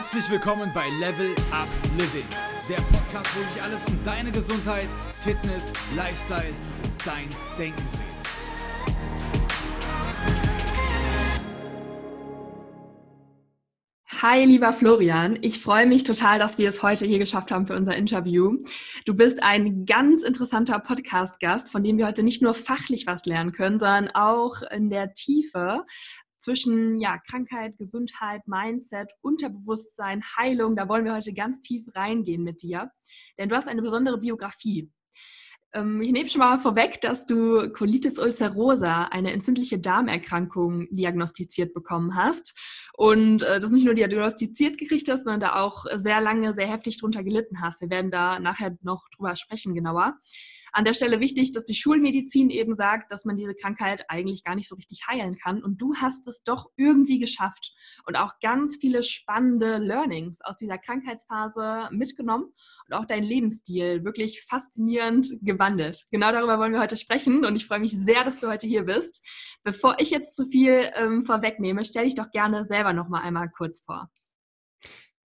Herzlich willkommen bei Level Up Living, der Podcast, wo sich alles um deine Gesundheit, Fitness, Lifestyle und dein Denken dreht. Hi, lieber Florian. Ich freue mich total, dass wir es heute hier geschafft haben für unser Interview. Du bist ein ganz interessanter Podcast-Gast, von dem wir heute nicht nur fachlich was lernen können, sondern auch in der Tiefe, zwischen ja, Krankheit, Gesundheit, Mindset, Unterbewusstsein, Heilung. Da wollen wir heute ganz tief reingehen mit dir. Denn du hast eine besondere Biografie. Ähm, ich nehme schon mal vorweg, dass du Colitis ulcerosa, eine entzündliche Darmerkrankung, diagnostiziert bekommen hast. Und äh, das nicht nur diagnostiziert gekriegt hast, sondern da auch sehr lange, sehr heftig drunter gelitten hast. Wir werden da nachher noch drüber sprechen genauer. An der Stelle wichtig, dass die Schulmedizin eben sagt, dass man diese Krankheit eigentlich gar nicht so richtig heilen kann. Und du hast es doch irgendwie geschafft und auch ganz viele spannende Learnings aus dieser Krankheitsphase mitgenommen und auch deinen Lebensstil wirklich faszinierend gewandelt. Genau darüber wollen wir heute sprechen und ich freue mich sehr, dass du heute hier bist. Bevor ich jetzt zu viel ähm, vorwegnehme, stell dich doch gerne selber noch mal einmal kurz vor.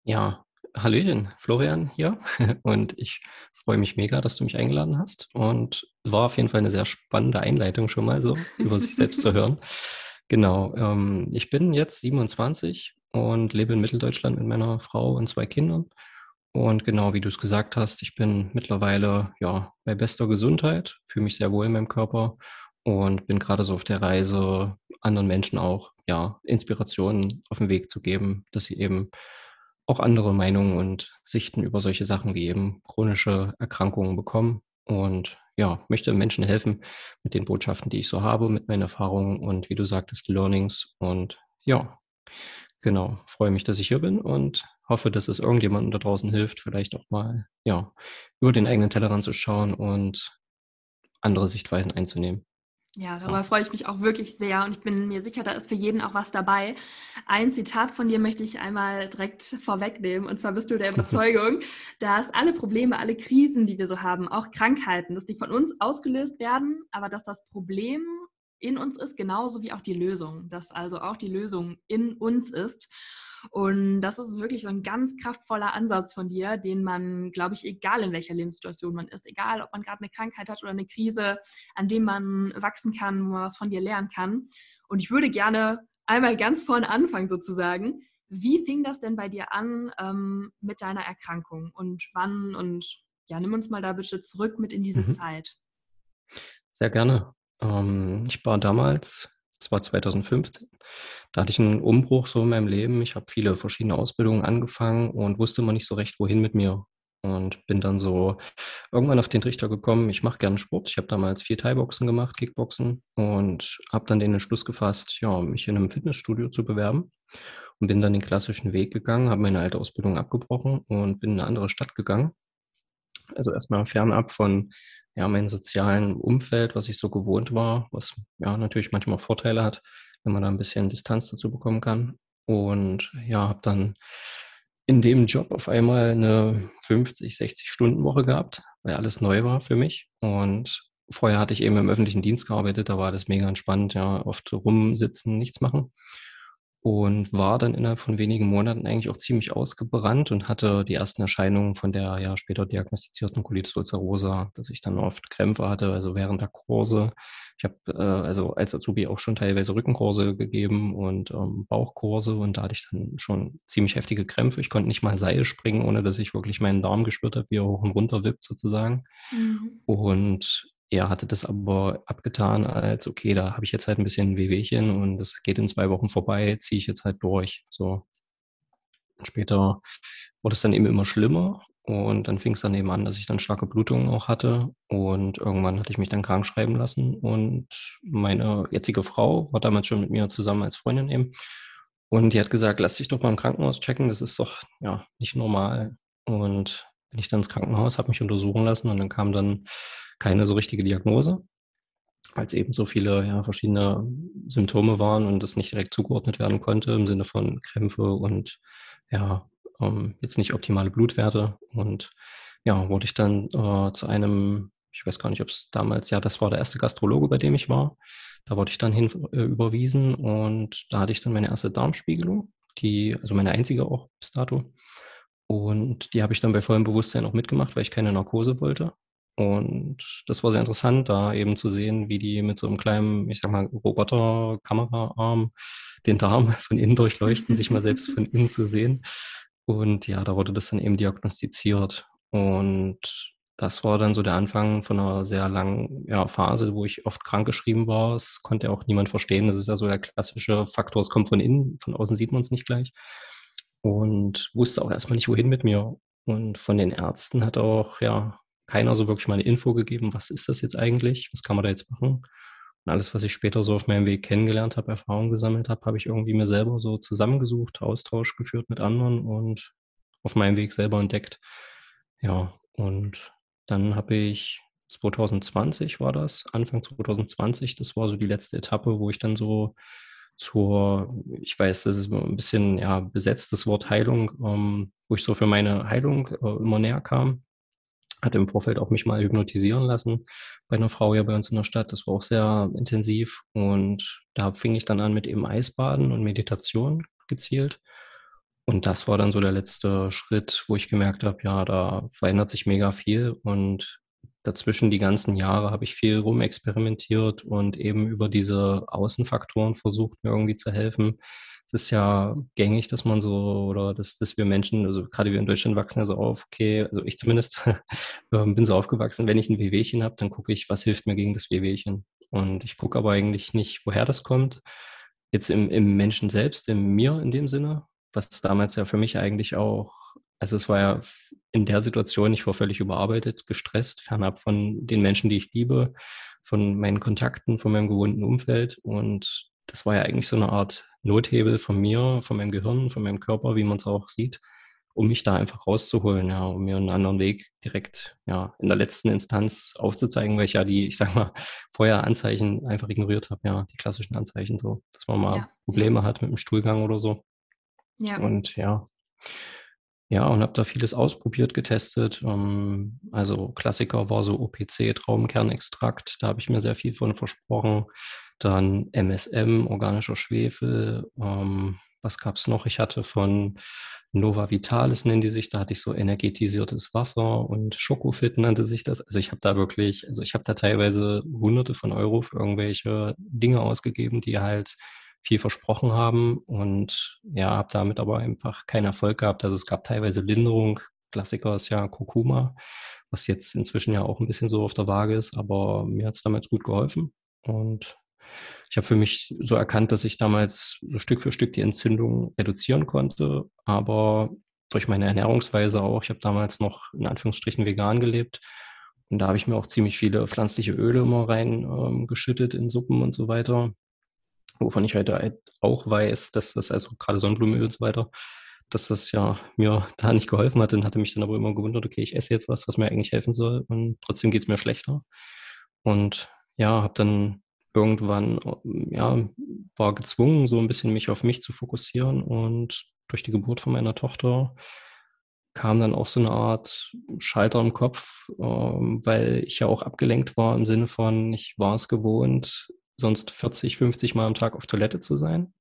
Ja, Hallöchen, Florian hier. Und ich freue mich mega, dass du mich eingeladen hast. Und es war auf jeden Fall eine sehr spannende Einleitung schon mal so, über sich selbst zu hören. Genau, ähm, ich bin jetzt 27 und lebe in Mitteldeutschland mit meiner Frau und zwei Kindern. Und genau wie du es gesagt hast, ich bin mittlerweile ja bei bester Gesundheit, fühle mich sehr wohl in meinem Körper und bin gerade so auf der Reise, anderen Menschen auch ja Inspirationen auf den Weg zu geben, dass sie eben auch andere Meinungen und Sichten über solche Sachen wie eben chronische Erkrankungen bekommen. Und ja, möchte Menschen helfen mit den Botschaften, die ich so habe, mit meinen Erfahrungen und wie du sagtest, Learnings. Und ja, genau, freue mich, dass ich hier bin und hoffe, dass es irgendjemandem da draußen hilft, vielleicht auch mal, ja, über den eigenen Tellerrand zu schauen und andere Sichtweisen einzunehmen. Ja, darüber freue ich mich auch wirklich sehr und ich bin mir sicher, da ist für jeden auch was dabei. Ein Zitat von dir möchte ich einmal direkt vorwegnehmen und zwar bist du der Überzeugung, dass alle Probleme, alle Krisen, die wir so haben, auch Krankheiten, dass die von uns ausgelöst werden, aber dass das Problem in uns ist, genauso wie auch die Lösung, dass also auch die Lösung in uns ist. Und das ist wirklich so ein ganz kraftvoller Ansatz von dir, den man, glaube ich, egal in welcher Lebenssituation man ist, egal ob man gerade eine Krankheit hat oder eine Krise, an dem man wachsen kann, wo man was von dir lernen kann. Und ich würde gerne einmal ganz vorne anfangen sozusagen. Wie fing das denn bei dir an ähm, mit deiner Erkrankung und wann? Und ja, nimm uns mal da bitte zurück mit in diese mhm. Zeit. Sehr gerne. Ähm, ich war damals das war 2015. Da hatte ich einen Umbruch so in meinem Leben. Ich habe viele verschiedene Ausbildungen angefangen und wusste immer nicht so recht, wohin mit mir. Und bin dann so irgendwann auf den Trichter gekommen, ich mache gerne Sport. Ich habe damals vier Thai-Boxen gemacht, Kickboxen und habe dann den Entschluss gefasst, ja, mich in einem Fitnessstudio zu bewerben. Und bin dann den klassischen Weg gegangen, habe meine alte Ausbildung abgebrochen und bin in eine andere Stadt gegangen. Also erstmal fernab von ja, meinem sozialen Umfeld, was ich so gewohnt war, was ja natürlich manchmal Vorteile hat, wenn man da ein bisschen Distanz dazu bekommen kann. Und ja, habe dann in dem Job auf einmal eine 50, 60 Stunden Woche gehabt, weil alles neu war für mich. Und vorher hatte ich eben im öffentlichen Dienst gearbeitet, da war das mega entspannt, ja, oft rumsitzen, nichts machen und war dann innerhalb von wenigen Monaten eigentlich auch ziemlich ausgebrannt und hatte die ersten Erscheinungen von der ja später diagnostizierten Colitis ulcerosa, dass ich dann oft Krämpfe hatte, also während der Kurse. Ich habe äh, also als Azubi auch schon teilweise Rückenkurse gegeben und ähm, Bauchkurse und da hatte ich dann schon ziemlich heftige Krämpfe. Ich konnte nicht mal Seil springen, ohne dass ich wirklich meinen Darm gespürt habe, wie er hoch und runter wippt sozusagen. Mhm. Und er hatte das aber abgetan als, okay, da habe ich jetzt halt ein bisschen Wehwehchen und das geht in zwei Wochen vorbei, ziehe ich jetzt halt durch. So. Und später wurde es dann eben immer schlimmer und dann fing es dann eben an, dass ich dann starke Blutungen auch hatte und irgendwann hatte ich mich dann krank schreiben lassen und meine jetzige Frau war damals schon mit mir zusammen als Freundin eben und die hat gesagt, lass dich doch mal im Krankenhaus checken, das ist doch ja nicht normal und bin ich dann ins Krankenhaus, habe mich untersuchen lassen und dann kam dann keine so richtige Diagnose, als eben so viele ja, verschiedene Symptome waren und das nicht direkt zugeordnet werden konnte im Sinne von Krämpfe und ja, ähm, jetzt nicht optimale Blutwerte. Und ja, wurde ich dann äh, zu einem, ich weiß gar nicht, ob es damals, ja, das war der erste Gastrologe, bei dem ich war. Da wurde ich dann hin äh, überwiesen und da hatte ich dann meine erste Darmspiegelung. die, also meine einzige auch bis dato. Und die habe ich dann bei vollem Bewusstsein auch mitgemacht, weil ich keine Narkose wollte. Und das war sehr interessant, da eben zu sehen, wie die mit so einem kleinen, ich sag mal, Roboter-Kameraarm den Darm von innen durchleuchten, sich mal selbst von innen zu sehen. Und ja, da wurde das dann eben diagnostiziert. Und das war dann so der Anfang von einer sehr langen ja, Phase, wo ich oft krankgeschrieben war. Es konnte auch niemand verstehen. Das ist ja so der klassische Faktor, es kommt von innen, von außen sieht man es nicht gleich. Und wusste auch erstmal nicht, wohin mit mir. Und von den Ärzten hat auch ja keiner so wirklich mal eine Info gegeben, was ist das jetzt eigentlich, was kann man da jetzt machen. Und alles, was ich später so auf meinem Weg kennengelernt habe, Erfahrungen gesammelt habe, habe ich irgendwie mir selber so zusammengesucht, Austausch geführt mit anderen und auf meinem Weg selber entdeckt. Ja, und dann habe ich 2020 war das, Anfang 2020, das war so die letzte Etappe, wo ich dann so zur, ich weiß, das ist ein bisschen ja besetztes Wort Heilung, ähm, wo ich so für meine Heilung äh, immer näher kam. Hatte im Vorfeld auch mich mal hypnotisieren lassen bei einer Frau hier bei uns in der Stadt. Das war auch sehr intensiv und da fing ich dann an mit eben Eisbaden und Meditation gezielt. Und das war dann so der letzte Schritt, wo ich gemerkt habe, ja, da verändert sich mega viel und dazwischen die ganzen Jahre habe ich viel rumexperimentiert und eben über diese Außenfaktoren versucht, mir irgendwie zu helfen. Es ist ja gängig, dass man so, oder dass, dass wir Menschen, also gerade wir in Deutschland wachsen ja so auf, okay, also ich zumindest ähm, bin so aufgewachsen, wenn ich ein Wehwehchen habe, dann gucke ich, was hilft mir gegen das Wehwehchen. Und ich gucke aber eigentlich nicht, woher das kommt. Jetzt im, im Menschen selbst, in mir in dem Sinne, was damals ja für mich eigentlich auch, also es war ja in der Situation, ich war völlig überarbeitet, gestresst, fernab von den Menschen, die ich liebe, von meinen Kontakten, von meinem gewohnten Umfeld. Und das war ja eigentlich so eine Art Nothebel von mir, von meinem Gehirn, von meinem Körper, wie man es auch sieht, um mich da einfach rauszuholen, ja, um mir einen anderen Weg direkt, ja, in der letzten Instanz aufzuzeigen, weil ich ja die, ich sag mal, vorher Anzeichen einfach ignoriert habe, ja, die klassischen Anzeichen so, dass man mal ja, Probleme hat mit dem Stuhlgang oder so. Ja. Und ja, ja, und habe da vieles ausprobiert, getestet. Ähm, also Klassiker war so OPC, Traumkernextrakt, da habe ich mir sehr viel von versprochen. Dann MSM, organischer Schwefel. Ähm, was gab es noch? Ich hatte von Nova Vitalis, nennen die sich, da hatte ich so energetisiertes Wasser und Schokofit nannte sich das. Also ich habe da wirklich, also ich habe da teilweise hunderte von Euro für irgendwelche Dinge ausgegeben, die halt viel versprochen haben und ja, habe damit aber einfach keinen Erfolg gehabt. Also es gab teilweise Linderung. Klassiker ist ja Kurkuma, was jetzt inzwischen ja auch ein bisschen so auf der Waage ist, aber mir hat es damals gut geholfen. Und ich habe für mich so erkannt, dass ich damals Stück für Stück die Entzündung reduzieren konnte, aber durch meine Ernährungsweise auch. Ich habe damals noch in Anführungsstrichen vegan gelebt. Und da habe ich mir auch ziemlich viele pflanzliche Öle immer reingeschüttet ähm, in Suppen und so weiter wovon ich heute halt auch weiß, dass das, also gerade Sonnenblumenöl und so weiter, dass das ja mir da nicht geholfen hat und hatte mich dann aber immer gewundert, okay, ich esse jetzt was, was mir eigentlich helfen soll und trotzdem geht es mir schlechter. Und ja, habe dann irgendwann, ja, war gezwungen, so ein bisschen mich auf mich zu fokussieren und durch die Geburt von meiner Tochter kam dann auch so eine Art Schalter im Kopf, ähm, weil ich ja auch abgelenkt war im Sinne von, ich war es gewohnt, sonst 40, 50 Mal am Tag auf Toilette zu sein.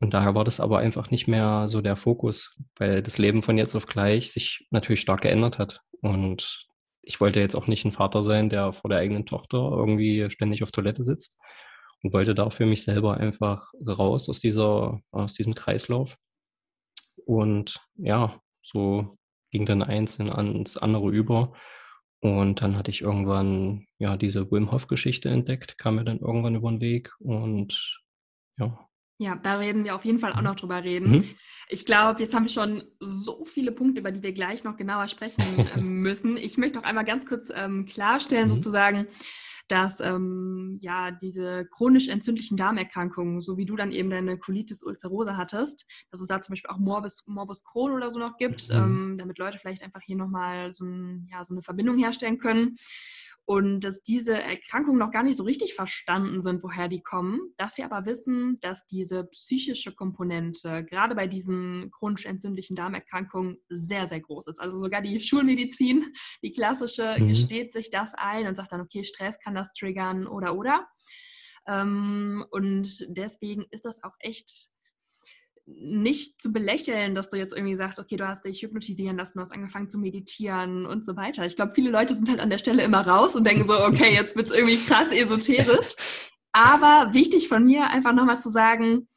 Und daher war das aber einfach nicht mehr so der Fokus, weil das Leben von jetzt auf gleich sich natürlich stark geändert hat. Und ich wollte jetzt auch nicht ein Vater sein, der vor der eigenen Tochter irgendwie ständig auf Toilette sitzt und wollte dafür mich selber einfach raus aus dieser, aus diesem Kreislauf. Und ja, so ging dann eins in ans andere über. Und dann hatte ich irgendwann ja diese Wim Hof Geschichte entdeckt, kam mir dann irgendwann über den Weg und ja. Ja, da reden wir auf jeden Fall auch mhm. noch drüber reden. Mhm. Ich glaube, jetzt haben wir schon so viele Punkte, über die wir gleich noch genauer sprechen ähm, müssen. Ich möchte noch einmal ganz kurz ähm, klarstellen, mhm. sozusagen, dass ähm, ja diese chronisch entzündlichen Darmerkrankungen, so wie du dann eben deine Colitis ulcerosa hattest, dass es da zum Beispiel auch Morbus, Morbus Crohn oder so noch gibt, mhm. ähm, damit Leute vielleicht einfach hier nochmal so, ein, ja, so eine Verbindung herstellen können und dass diese Erkrankungen noch gar nicht so richtig verstanden sind, woher die kommen, dass wir aber wissen, dass diese psychische Komponente gerade bei diesen chronisch entzündlichen Darmerkrankungen sehr, sehr groß ist. Also sogar die Schulmedizin, die klassische, mhm. gesteht sich das ein und sagt dann, okay, Stress kann das triggern oder oder. Ähm, und deswegen ist das auch echt nicht zu belächeln, dass du jetzt irgendwie sagst, okay, du hast dich hypnotisieren lassen, du hast angefangen zu meditieren und so weiter. Ich glaube, viele Leute sind halt an der Stelle immer raus und denken so, okay, jetzt wird es irgendwie krass esoterisch. Aber wichtig von mir einfach nochmal zu sagen,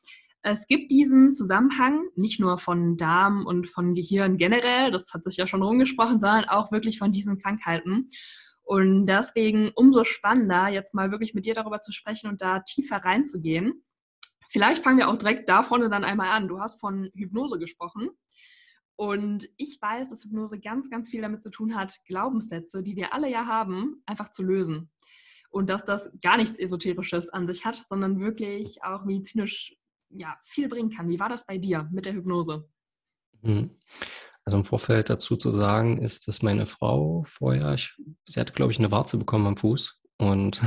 es gibt diesen Zusammenhang nicht nur von Darm und von Gehirn generell, das hat sich ja schon rumgesprochen, sondern auch wirklich von diesen Krankheiten. Und deswegen umso spannender, jetzt mal wirklich mit dir darüber zu sprechen und da tiefer reinzugehen. Vielleicht fangen wir auch direkt da vorne dann einmal an. Du hast von Hypnose gesprochen. Und ich weiß, dass Hypnose ganz, ganz viel damit zu tun hat, Glaubenssätze, die wir alle ja haben, einfach zu lösen. Und dass das gar nichts Esoterisches an sich hat, sondern wirklich auch medizinisch ja, viel bringen kann. Wie war das bei dir mit der Hypnose? Mhm. Also im Vorfeld dazu zu sagen, ist, dass meine Frau vorher, ich, sie hatte, glaube ich, eine Warze bekommen am Fuß und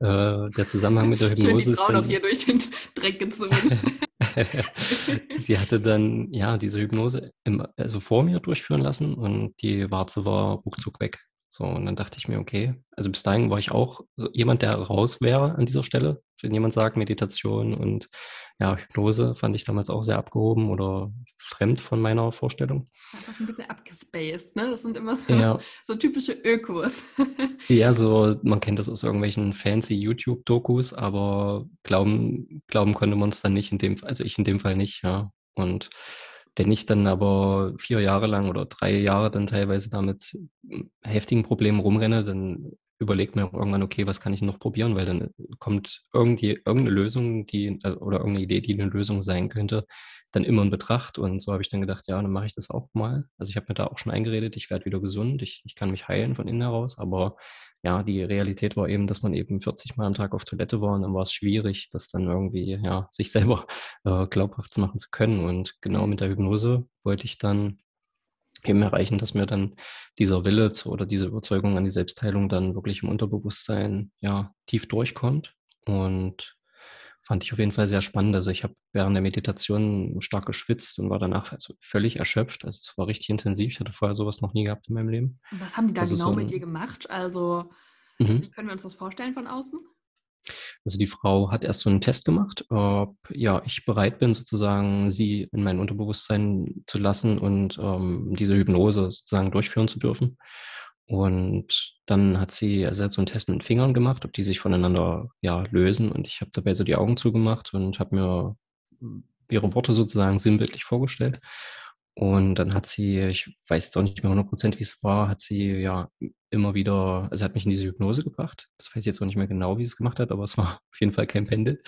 äh, der Zusammenhang mit der Hypnose ist dann, noch hier durch den Dreck gezogen. sie hatte dann ja diese Hypnose im, also vor mir durchführen lassen und die Warze war ruckzuck weg. So, und dann dachte ich mir, okay, also bis dahin war ich auch jemand, der raus wäre an dieser Stelle. Wenn jemand sagt, Meditation und ja, Hypnose fand ich damals auch sehr abgehoben oder fremd von meiner Vorstellung. Das ist ein bisschen abgespaced, ne? Das sind immer so, ja. so typische Ökos. ja, so, man kennt das aus irgendwelchen fancy YouTube-Dokus, aber glauben, glauben konnte man es dann nicht in dem, also ich in dem Fall nicht, ja. Und wenn ich dann aber vier Jahre lang oder drei Jahre dann teilweise damit heftigen Problemen rumrenne, dann überlegt mir auch irgendwann, okay, was kann ich noch probieren, weil dann kommt irgendwie irgendeine Lösung, die also, oder irgendeine Idee, die eine Lösung sein könnte, dann immer in Betracht. Und so habe ich dann gedacht, ja, dann mache ich das auch mal. Also ich habe mir da auch schon eingeredet, ich werde wieder gesund, ich, ich kann mich heilen von innen heraus, aber ja, die Realität war eben, dass man eben 40 Mal am Tag auf Toilette war und dann war es schwierig, das dann irgendwie, ja, sich selber äh, glaubhaft machen zu können. Und genau mhm. mit der Hypnose wollte ich dann eben erreichen, dass mir dann dieser Wille zu, oder diese Überzeugung an die Selbstheilung dann wirklich im Unterbewusstsein ja tief durchkommt und fand ich auf jeden Fall sehr spannend. Also ich habe während der Meditation stark geschwitzt und war danach also völlig erschöpft. Also es war richtig intensiv. Ich hatte vorher sowas noch nie gehabt in meinem Leben. Was haben die da also genau so mit dir gemacht? Also mhm. wie können wir uns das vorstellen von außen? Also die Frau hat erst so einen Test gemacht, ob ja, ich bereit bin, sozusagen sie in mein Unterbewusstsein zu lassen und ähm, diese Hypnose sozusagen durchführen zu dürfen. Und dann hat sie, also hat so einen Test mit den Fingern gemacht, ob die sich voneinander ja lösen. Und ich habe dabei so die Augen zugemacht und habe mir ihre Worte sozusagen sinnbildlich vorgestellt. Und dann hat sie, ich weiß jetzt auch nicht mehr 100 wie es war, hat sie ja immer wieder, also hat mich in diese Hypnose gebracht. Das weiß ich jetzt auch nicht mehr genau, wie sie es gemacht hat, aber es war auf jeden Fall kein Pendel.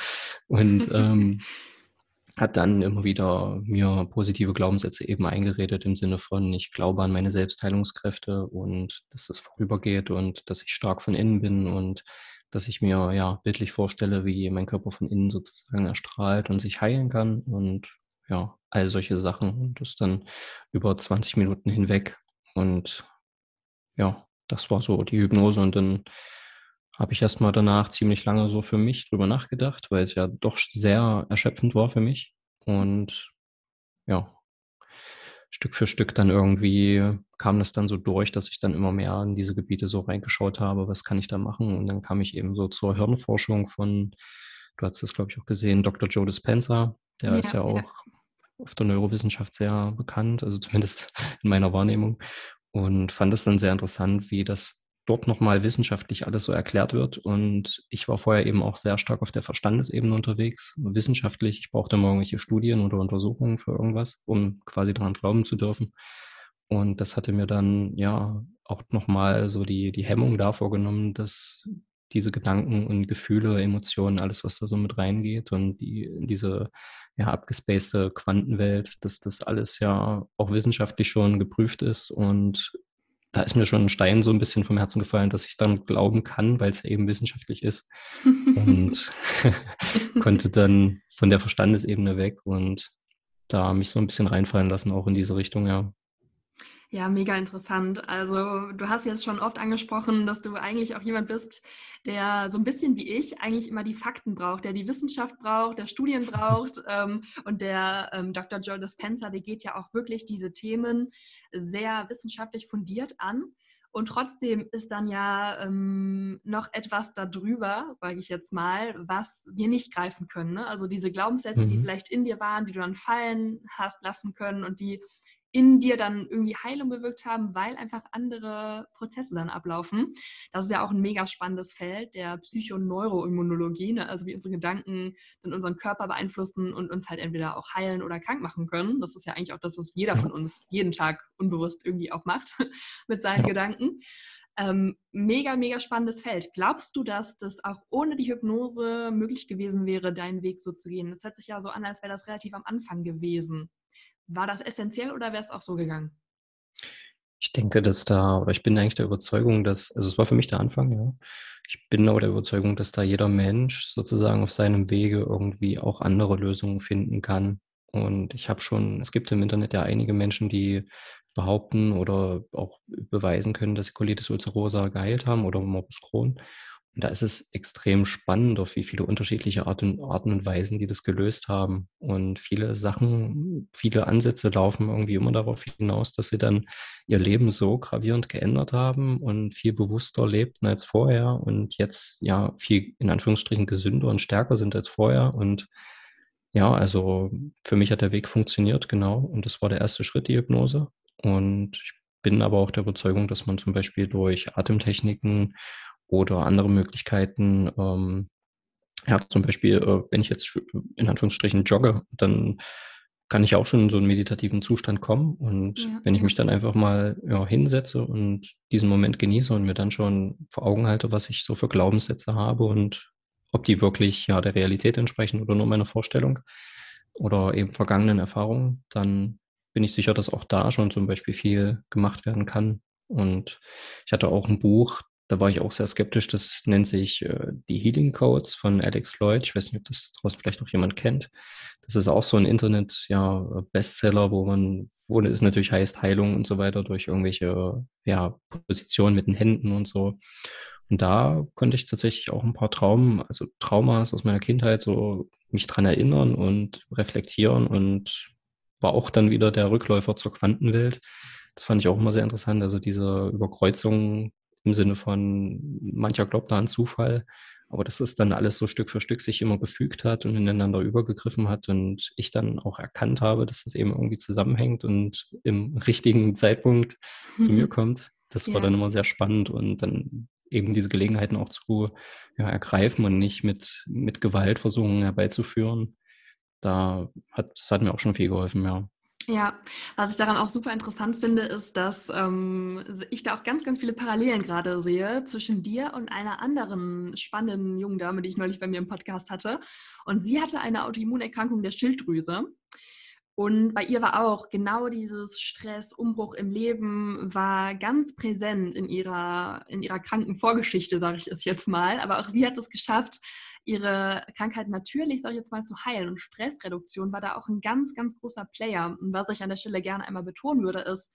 Und ähm, hat dann immer wieder mir positive Glaubenssätze eben eingeredet im Sinne von, ich glaube an meine Selbstheilungskräfte und dass das vorübergeht und dass ich stark von innen bin und dass ich mir ja bildlich vorstelle, wie mein Körper von innen sozusagen erstrahlt und sich heilen kann und ja, all solche Sachen und das dann über 20 Minuten hinweg. Und ja, das war so die Hypnose und dann habe ich erstmal danach ziemlich lange so für mich drüber nachgedacht, weil es ja doch sehr erschöpfend war für mich. Und ja, Stück für Stück dann irgendwie kam das dann so durch, dass ich dann immer mehr in diese Gebiete so reingeschaut habe, was kann ich da machen? Und dann kam ich eben so zur Hirnforschung von, du hast das glaube ich auch gesehen, Dr. Joe Dispenza, der ja, ist ja auch auf der Neurowissenschaft sehr bekannt, also zumindest in meiner Wahrnehmung. Und fand es dann sehr interessant, wie das dort nochmal wissenschaftlich alles so erklärt wird. Und ich war vorher eben auch sehr stark auf der Verstandesebene unterwegs, wissenschaftlich. Ich brauchte immer irgendwelche Studien oder Untersuchungen für irgendwas, um quasi daran glauben zu dürfen. Und das hatte mir dann ja auch nochmal so die, die Hemmung davor genommen, dass diese Gedanken und Gefühle, Emotionen, alles, was da so mit reingeht und die, diese ja, abgespacede Quantenwelt, dass das alles ja auch wissenschaftlich schon geprüft ist und da ist mir schon ein Stein so ein bisschen vom Herzen gefallen, dass ich dann glauben kann, weil es ja eben wissenschaftlich ist. und konnte dann von der Verstandesebene weg und da mich so ein bisschen reinfallen lassen, auch in diese Richtung, ja. Ja, mega interessant. Also du hast jetzt schon oft angesprochen, dass du eigentlich auch jemand bist, der so ein bisschen wie ich eigentlich immer die Fakten braucht, der die Wissenschaft braucht, der Studien braucht. Ähm, und der ähm, Dr. Joe Dispenza, der geht ja auch wirklich diese Themen sehr wissenschaftlich fundiert an. Und trotzdem ist dann ja ähm, noch etwas darüber, sage ich jetzt mal, was wir nicht greifen können. Ne? Also diese Glaubenssätze, mhm. die vielleicht in dir waren, die du dann fallen hast lassen können und die in dir dann irgendwie Heilung bewirkt haben, weil einfach andere Prozesse dann ablaufen. Das ist ja auch ein mega spannendes Feld der Psychoneuroimmunologie, ne? also wie unsere Gedanken dann unseren Körper beeinflussen und uns halt entweder auch heilen oder krank machen können. Das ist ja eigentlich auch das, was jeder von uns jeden Tag unbewusst irgendwie auch macht mit seinen ja. Gedanken. Ähm, mega, mega spannendes Feld. Glaubst du, dass das auch ohne die Hypnose möglich gewesen wäre, deinen Weg so zu gehen? Das hört sich ja so an, als wäre das relativ am Anfang gewesen. War das essentiell oder wäre es auch so gegangen? Ich denke, dass da, oder ich bin eigentlich der Überzeugung, dass, also es war für mich der Anfang, ja. Ich bin aber der Überzeugung, dass da jeder Mensch sozusagen auf seinem Wege irgendwie auch andere Lösungen finden kann. Und ich habe schon, es gibt im Internet ja einige Menschen, die behaupten oder auch beweisen können, dass sie Colitis ulcerosa geheilt haben oder Morbus Crohn. Und da ist es extrem spannend, auf wie viele unterschiedliche Arten, Arten und Weisen die das gelöst haben. Und viele Sachen, viele Ansätze laufen irgendwie immer darauf hinaus, dass sie dann ihr Leben so gravierend geändert haben und viel bewusster lebten als vorher und jetzt ja viel in Anführungsstrichen gesünder und stärker sind als vorher. Und ja, also für mich hat der Weg funktioniert, genau. Und das war der erste Schritt, die Hypnose. Und ich bin aber auch der Überzeugung, dass man zum Beispiel durch Atemtechniken oder andere Möglichkeiten. Ähm, ja, zum Beispiel, äh, wenn ich jetzt in Anführungsstrichen jogge, dann kann ich auch schon in so einen meditativen Zustand kommen. Und ja. wenn ich mich dann einfach mal ja, hinsetze und diesen Moment genieße und mir dann schon vor Augen halte, was ich so für Glaubenssätze habe und ob die wirklich ja der Realität entsprechen oder nur meiner Vorstellung oder eben vergangenen Erfahrungen, dann bin ich sicher, dass auch da schon zum Beispiel viel gemacht werden kann. Und ich hatte auch ein Buch, da war ich auch sehr skeptisch. Das nennt sich äh, die Healing Codes von Alex Lloyd. Ich weiß nicht, ob das draußen vielleicht noch jemand kennt. Das ist auch so ein Internet, ja, wo man, wo es natürlich heißt Heilung und so weiter durch irgendwelche, ja, Positionen mit den Händen und so. Und da konnte ich tatsächlich auch ein paar Traumen, also Traumas aus meiner Kindheit so mich dran erinnern und reflektieren und war auch dann wieder der Rückläufer zur Quantenwelt. Das fand ich auch immer sehr interessant. Also diese Überkreuzung im Sinne von, mancher glaubt da an Zufall, aber dass es dann alles so Stück für Stück sich immer gefügt hat und ineinander übergegriffen hat und ich dann auch erkannt habe, dass das eben irgendwie zusammenhängt und im richtigen Zeitpunkt mhm. zu mir mhm. kommt. Das ja. war dann immer sehr spannend und dann eben diese Gelegenheiten auch zu ja, ergreifen und nicht mit, mit Gewalt versuchen herbeizuführen. Da hat, das hat mir auch schon viel geholfen, ja. Ja, was ich daran auch super interessant finde, ist, dass ähm, ich da auch ganz, ganz viele Parallelen gerade sehe zwischen dir und einer anderen spannenden jungen Dame, die ich neulich bei mir im Podcast hatte. Und sie hatte eine Autoimmunerkrankung der Schilddrüse. Und bei ihr war auch genau dieses Stress, Umbruch im Leben war ganz präsent in ihrer, in ihrer kranken Vorgeschichte, sage ich es jetzt mal. Aber auch sie hat es geschafft, ihre Krankheit natürlich, sage ich jetzt mal, zu heilen. Und Stressreduktion war da auch ein ganz, ganz großer Player. Und was ich an der Stelle gerne einmal betonen würde, ist,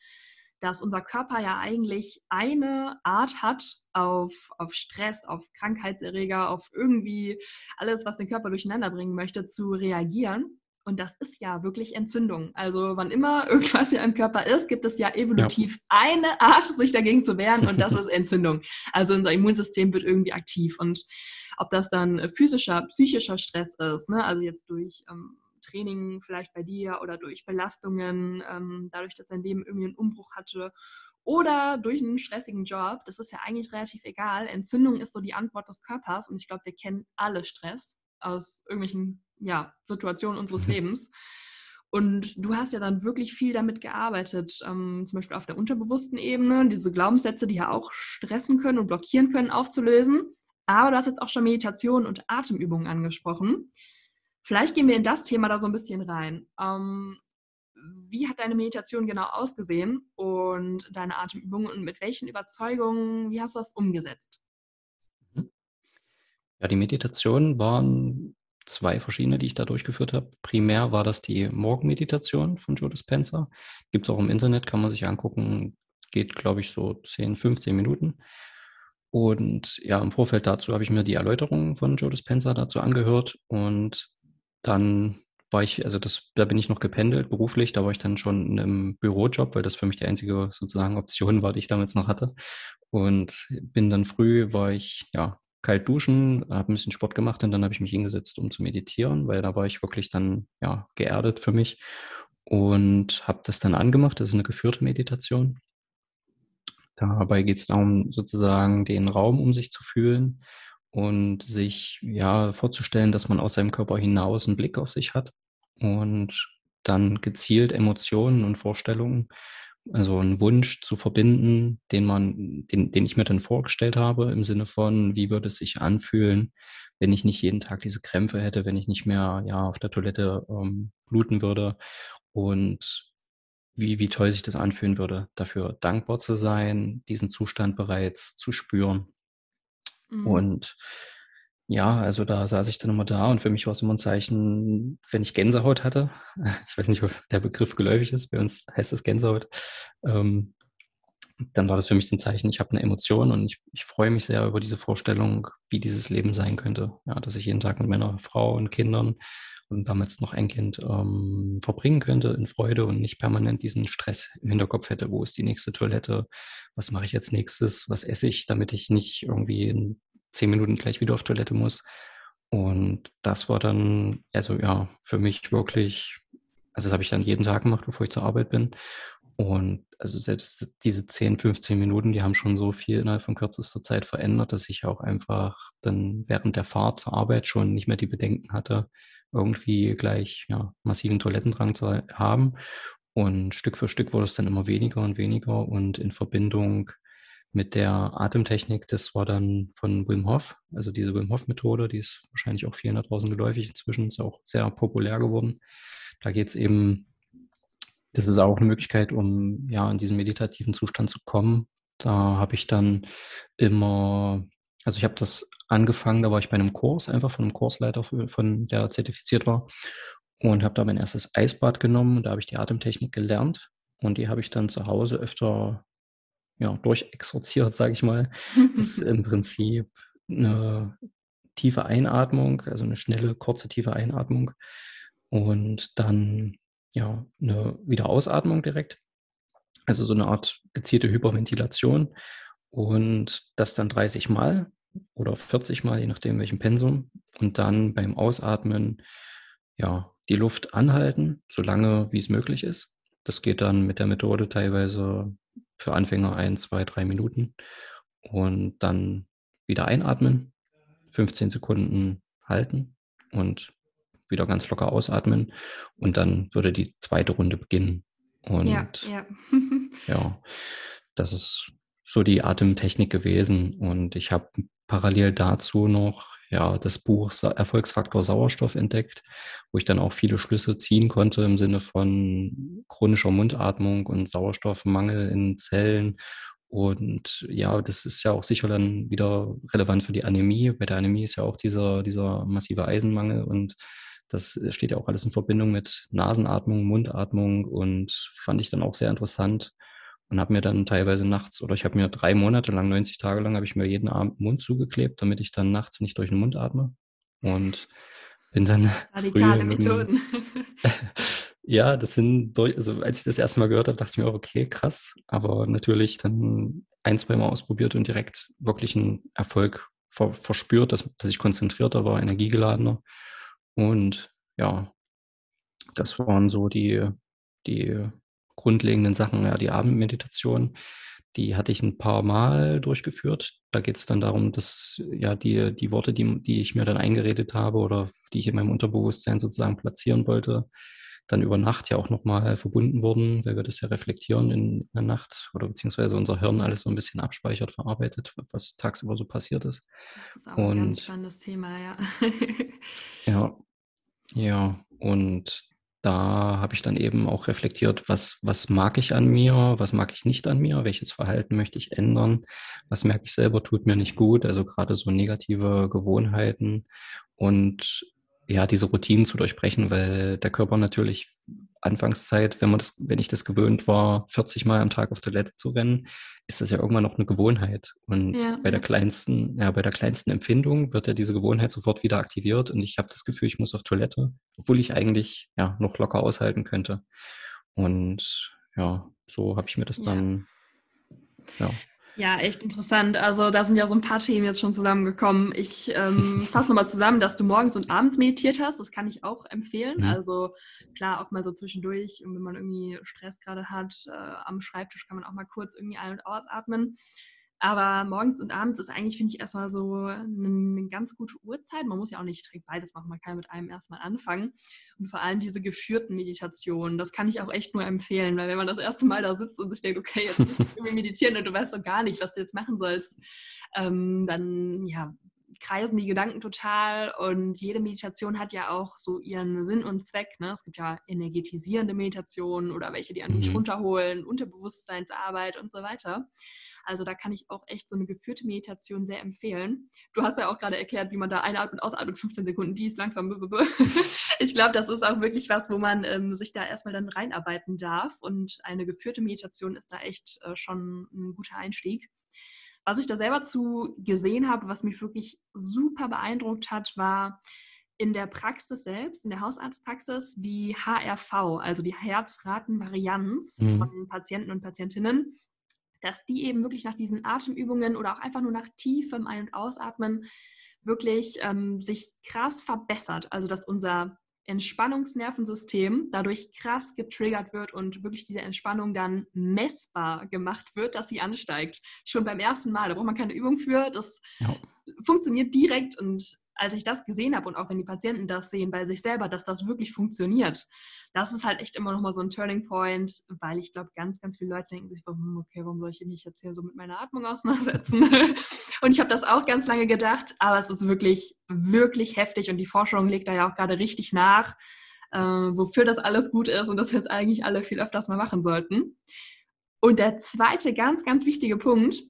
dass unser Körper ja eigentlich eine Art hat, auf, auf Stress, auf Krankheitserreger, auf irgendwie alles, was den Körper durcheinander bringen möchte, zu reagieren. Und das ist ja wirklich Entzündung. Also wann immer irgendwas in einem Körper ist, gibt es ja evolutiv ja. eine Art, sich dagegen zu wehren und das ist Entzündung. Also unser Immunsystem wird irgendwie aktiv. Und ob das dann äh, physischer, psychischer Stress ist, ne? also jetzt durch ähm, Training vielleicht bei dir oder durch Belastungen, ähm, dadurch, dass dein Leben irgendwie einen Umbruch hatte oder durch einen stressigen Job, das ist ja eigentlich relativ egal. Entzündung ist so die Antwort des Körpers und ich glaube, wir kennen alle Stress aus irgendwelchen ja, Situationen unseres mhm. Lebens. Und du hast ja dann wirklich viel damit gearbeitet, ähm, zum Beispiel auf der unterbewussten Ebene, diese Glaubenssätze, die ja auch stressen können und blockieren können, aufzulösen. Aber du hast jetzt auch schon Meditation und Atemübungen angesprochen. Vielleicht gehen wir in das Thema da so ein bisschen rein. Ähm, wie hat deine Meditation genau ausgesehen und deine Atemübungen und mit welchen Überzeugungen, wie hast du das umgesetzt? Mhm. Ja, die Meditationen waren zwei verschiedene, die ich da durchgeführt habe. Primär war das die Morgenmeditation von Joe Dispenza. Gibt es auch im Internet, kann man sich angucken. Geht, glaube ich, so 10, 15 Minuten. Und ja, im Vorfeld dazu habe ich mir die Erläuterungen von Joe Dispenza dazu angehört und dann war ich, also das, da bin ich noch gependelt beruflich, da war ich dann schon einem Bürojob, weil das für mich die einzige sozusagen Option war, die ich damals noch hatte. Und bin dann früh, war ich ja kalt duschen, habe ein bisschen Sport gemacht und dann habe ich mich hingesetzt, um zu meditieren, weil da war ich wirklich dann ja geerdet für mich und habe das dann angemacht. Das ist eine geführte Meditation. Dabei geht es darum, sozusagen den Raum um sich zu fühlen und sich ja vorzustellen, dass man aus seinem Körper hinaus einen Blick auf sich hat und dann gezielt Emotionen und Vorstellungen, also einen Wunsch zu verbinden, den man, den, den ich mir dann vorgestellt habe, im Sinne von, wie würde es sich anfühlen, wenn ich nicht jeden Tag diese Krämpfe hätte, wenn ich nicht mehr ja auf der Toilette ähm, bluten würde. Und wie, wie toll sich das anfühlen würde, dafür dankbar zu sein, diesen Zustand bereits zu spüren. Mhm. Und ja, also da saß ich dann immer da und für mich war es immer ein Zeichen, wenn ich Gänsehaut hatte. Ich weiß nicht, ob der Begriff geläufig ist, bei uns heißt es Gänsehaut. Ähm, dann war das für mich ein Zeichen, ich habe eine Emotion und ich, ich freue mich sehr über diese Vorstellung, wie dieses Leben sein könnte. Ja, dass ich jeden Tag mit meiner Frau und Kindern und damals noch ein Kind ähm, verbringen könnte in Freude und nicht permanent diesen Stress im Hinterkopf hätte, wo ist die nächste Toilette, was mache ich jetzt nächstes, was esse ich, damit ich nicht irgendwie in zehn Minuten gleich wieder auf Toilette muss. Und das war dann, also ja, für mich wirklich, also das habe ich dann jeden Tag gemacht, bevor ich zur Arbeit bin. Und also selbst diese 10, 15 Minuten, die haben schon so viel innerhalb von kürzester Zeit verändert, dass ich auch einfach dann während der Fahrt zur Arbeit schon nicht mehr die Bedenken hatte, irgendwie gleich ja, massiven Toilettendrang zu haben. Und Stück für Stück wurde es dann immer weniger und weniger. Und in Verbindung mit der Atemtechnik, das war dann von Wim Hof, also diese Wim Hof-Methode, die ist wahrscheinlich auch vielen da draußen geläufig inzwischen, ist auch sehr populär geworden. Da geht es eben, das ist auch eine Möglichkeit, um ja in diesen meditativen Zustand zu kommen. Da habe ich dann immer also ich habe das angefangen, da war ich bei einem Kurs, einfach von einem Kursleiter, von der zertifiziert war und habe da mein erstes Eisbad genommen. Da habe ich die Atemtechnik gelernt und die habe ich dann zu Hause öfter ja, durchexorziert, sage ich mal. Das ist im Prinzip eine tiefe Einatmung, also eine schnelle, kurze, tiefe Einatmung und dann ja eine Wiederausatmung direkt. Also so eine Art gezielte Hyperventilation und das dann 30 Mal oder 40 Mal, je nachdem welchem Pensum. Und dann beim Ausatmen ja die Luft anhalten, so lange wie es möglich ist. Das geht dann mit der Methode teilweise für Anfänger ein, zwei, drei Minuten. Und dann wieder einatmen, 15 Sekunden halten und wieder ganz locker ausatmen. Und dann würde die zweite Runde beginnen. Und ja, ja. ja das ist so die Atemtechnik gewesen. Und ich habe parallel dazu noch ja, das Buch Erfolgsfaktor Sauerstoff entdeckt, wo ich dann auch viele Schlüsse ziehen konnte im Sinne von chronischer Mundatmung und Sauerstoffmangel in Zellen. Und ja, das ist ja auch sicher dann wieder relevant für die Anämie. Bei der Anämie ist ja auch dieser, dieser massive Eisenmangel und das steht ja auch alles in Verbindung mit Nasenatmung, Mundatmung und fand ich dann auch sehr interessant und habe mir dann teilweise nachts oder ich habe mir drei Monate lang, 90 Tage lang, habe ich mir jeden Abend Mund zugeklebt, damit ich dann nachts nicht durch den Mund atme. Und bin dann Radikale Methoden. ja, das sind durch, also als ich das erste Mal gehört habe, dachte ich mir auch, okay, krass, aber natürlich dann ein, zwei Mal ausprobiert und direkt wirklich einen Erfolg ver verspürt, dass, dass ich konzentrierter war, energiegeladener. Und ja, das waren so die, die grundlegenden Sachen, ja, die Abendmeditation, die hatte ich ein paar Mal durchgeführt. Da geht es dann darum, dass ja die, die Worte, die, die ich mir dann eingeredet habe oder die ich in meinem Unterbewusstsein sozusagen platzieren wollte, dann über Nacht ja auch nochmal verbunden wurden, weil wir das ja reflektieren in der Nacht oder beziehungsweise unser Hirn alles so ein bisschen abspeichert, verarbeitet, was tagsüber so passiert ist. Das ist auch und, ein ganz spannendes Thema, ja. ja, ja, und da habe ich dann eben auch reflektiert, was, was mag ich an mir, was mag ich nicht an mir, welches Verhalten möchte ich ändern, was merke ich selber tut mir nicht gut, also gerade so negative Gewohnheiten. Und ja, diese Routinen zu durchbrechen, weil der Körper natürlich Anfangszeit, wenn man das, wenn ich das gewöhnt war, 40 Mal am Tag auf Toilette zu rennen, ist das ja irgendwann noch eine Gewohnheit. Und ja. bei der kleinsten, ja, bei der kleinsten Empfindung wird ja diese Gewohnheit sofort wieder aktiviert und ich habe das Gefühl, ich muss auf Toilette, obwohl ich eigentlich ja noch locker aushalten könnte. Und ja, so habe ich mir das dann ja. Ja, echt interessant. Also da sind ja so ein paar Themen jetzt schon zusammengekommen. Ich ähm, fasse nochmal zusammen, dass du morgens und abends meditiert hast. Das kann ich auch empfehlen. Mhm. Also klar, auch mal so zwischendurch, wenn man irgendwie Stress gerade hat, äh, am Schreibtisch kann man auch mal kurz irgendwie ein- und ausatmen. Aber morgens und abends ist eigentlich, finde ich, erstmal so eine, eine, ganz gute Uhrzeit. Man muss ja auch nicht direkt beides machen, man kann mit einem erstmal anfangen. Und vor allem diese geführten Meditationen, das kann ich auch echt nur empfehlen, weil wenn man das erste Mal da sitzt und sich denkt, okay, jetzt muss ich irgendwie meditieren und du weißt doch gar nicht, was du jetzt machen sollst, ähm, dann ja, kreisen die Gedanken total und jede Meditation hat ja auch so ihren Sinn und Zweck. Ne? Es gibt ja energetisierende Meditationen oder welche, die einen mhm. runterholen, Unterbewusstseinsarbeit und so weiter. Also da kann ich auch echt so eine geführte Meditation sehr empfehlen. Du hast ja auch gerade erklärt, wie man da einatmet, ausatmet, 15 Sekunden, dies langsam. ich glaube, das ist auch wirklich was, wo man ähm, sich da erstmal dann reinarbeiten darf. Und eine geführte Meditation ist da echt äh, schon ein guter Einstieg. Was ich da selber zu gesehen habe, was mich wirklich super beeindruckt hat, war in der Praxis selbst, in der Hausarztpraxis, die HRV, also die Herzratenvarianz mhm. von Patienten und Patientinnen dass die eben wirklich nach diesen Atemübungen oder auch einfach nur nach tiefem Ein- und Ausatmen wirklich ähm, sich krass verbessert. Also dass unser Entspannungsnervensystem dadurch krass getriggert wird und wirklich diese Entspannung dann messbar gemacht wird, dass sie ansteigt. Schon beim ersten Mal, da braucht man keine Übung für. Das ja. funktioniert direkt und als ich das gesehen habe und auch wenn die Patienten das sehen bei sich selber, dass das wirklich funktioniert, das ist halt echt immer noch mal so ein Turning Point, weil ich glaube, ganz, ganz viele Leute denken sich so, hm, okay, warum soll ich mich jetzt hier so mit meiner Atmung auseinandersetzen? und ich habe das auch ganz lange gedacht, aber es ist wirklich, wirklich heftig und die Forschung legt da ja auch gerade richtig nach, äh, wofür das alles gut ist und dass wir jetzt eigentlich alle viel öfters mal machen sollten. Und der zweite ganz, ganz wichtige Punkt,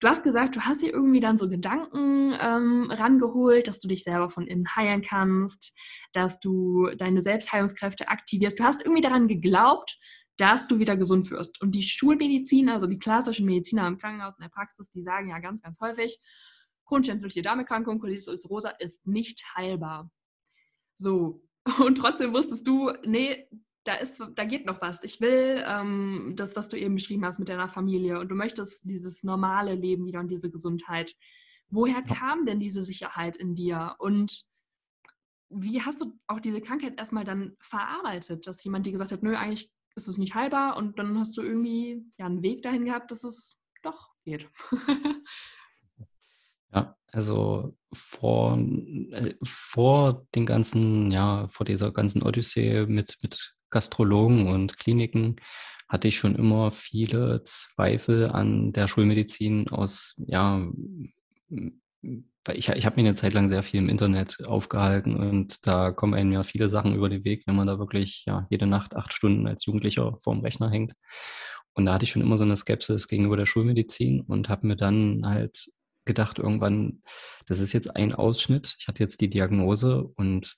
Du hast gesagt, du hast dir irgendwie dann so Gedanken ähm, rangeholt, dass du dich selber von innen heilen kannst, dass du deine Selbstheilungskräfte aktivierst. Du hast irgendwie daran geglaubt, dass du wieder gesund wirst. Und die Schulmedizin, also die klassischen Mediziner im Krankenhaus in der Praxis, die sagen ja ganz, ganz häufig, chronische entzündliche Darmerkrankung, Colitis ulcerosa ist nicht heilbar. So. Und trotzdem wusstest du, nee, da ist, da geht noch was. Ich will ähm, das, was du eben beschrieben hast mit deiner Familie und du möchtest dieses normale Leben wieder und diese Gesundheit. Woher kam denn diese Sicherheit in dir? Und wie hast du auch diese Krankheit erstmal dann verarbeitet, dass jemand dir gesagt hat, nö, eigentlich ist es nicht heilbar und dann hast du irgendwie ja einen Weg dahin gehabt, dass es doch geht. ja, also vor, äh, vor den ganzen, ja, vor dieser ganzen Odyssee mit, mit Gastrologen und Kliniken hatte ich schon immer viele Zweifel an der Schulmedizin aus, ja, ich, ich habe mir eine Zeit lang sehr viel im Internet aufgehalten und da kommen einem ja viele Sachen über den Weg, wenn man da wirklich ja, jede Nacht acht Stunden als Jugendlicher vorm Rechner hängt. Und da hatte ich schon immer so eine Skepsis gegenüber der Schulmedizin und habe mir dann halt gedacht, irgendwann, das ist jetzt ein Ausschnitt. Ich hatte jetzt die Diagnose und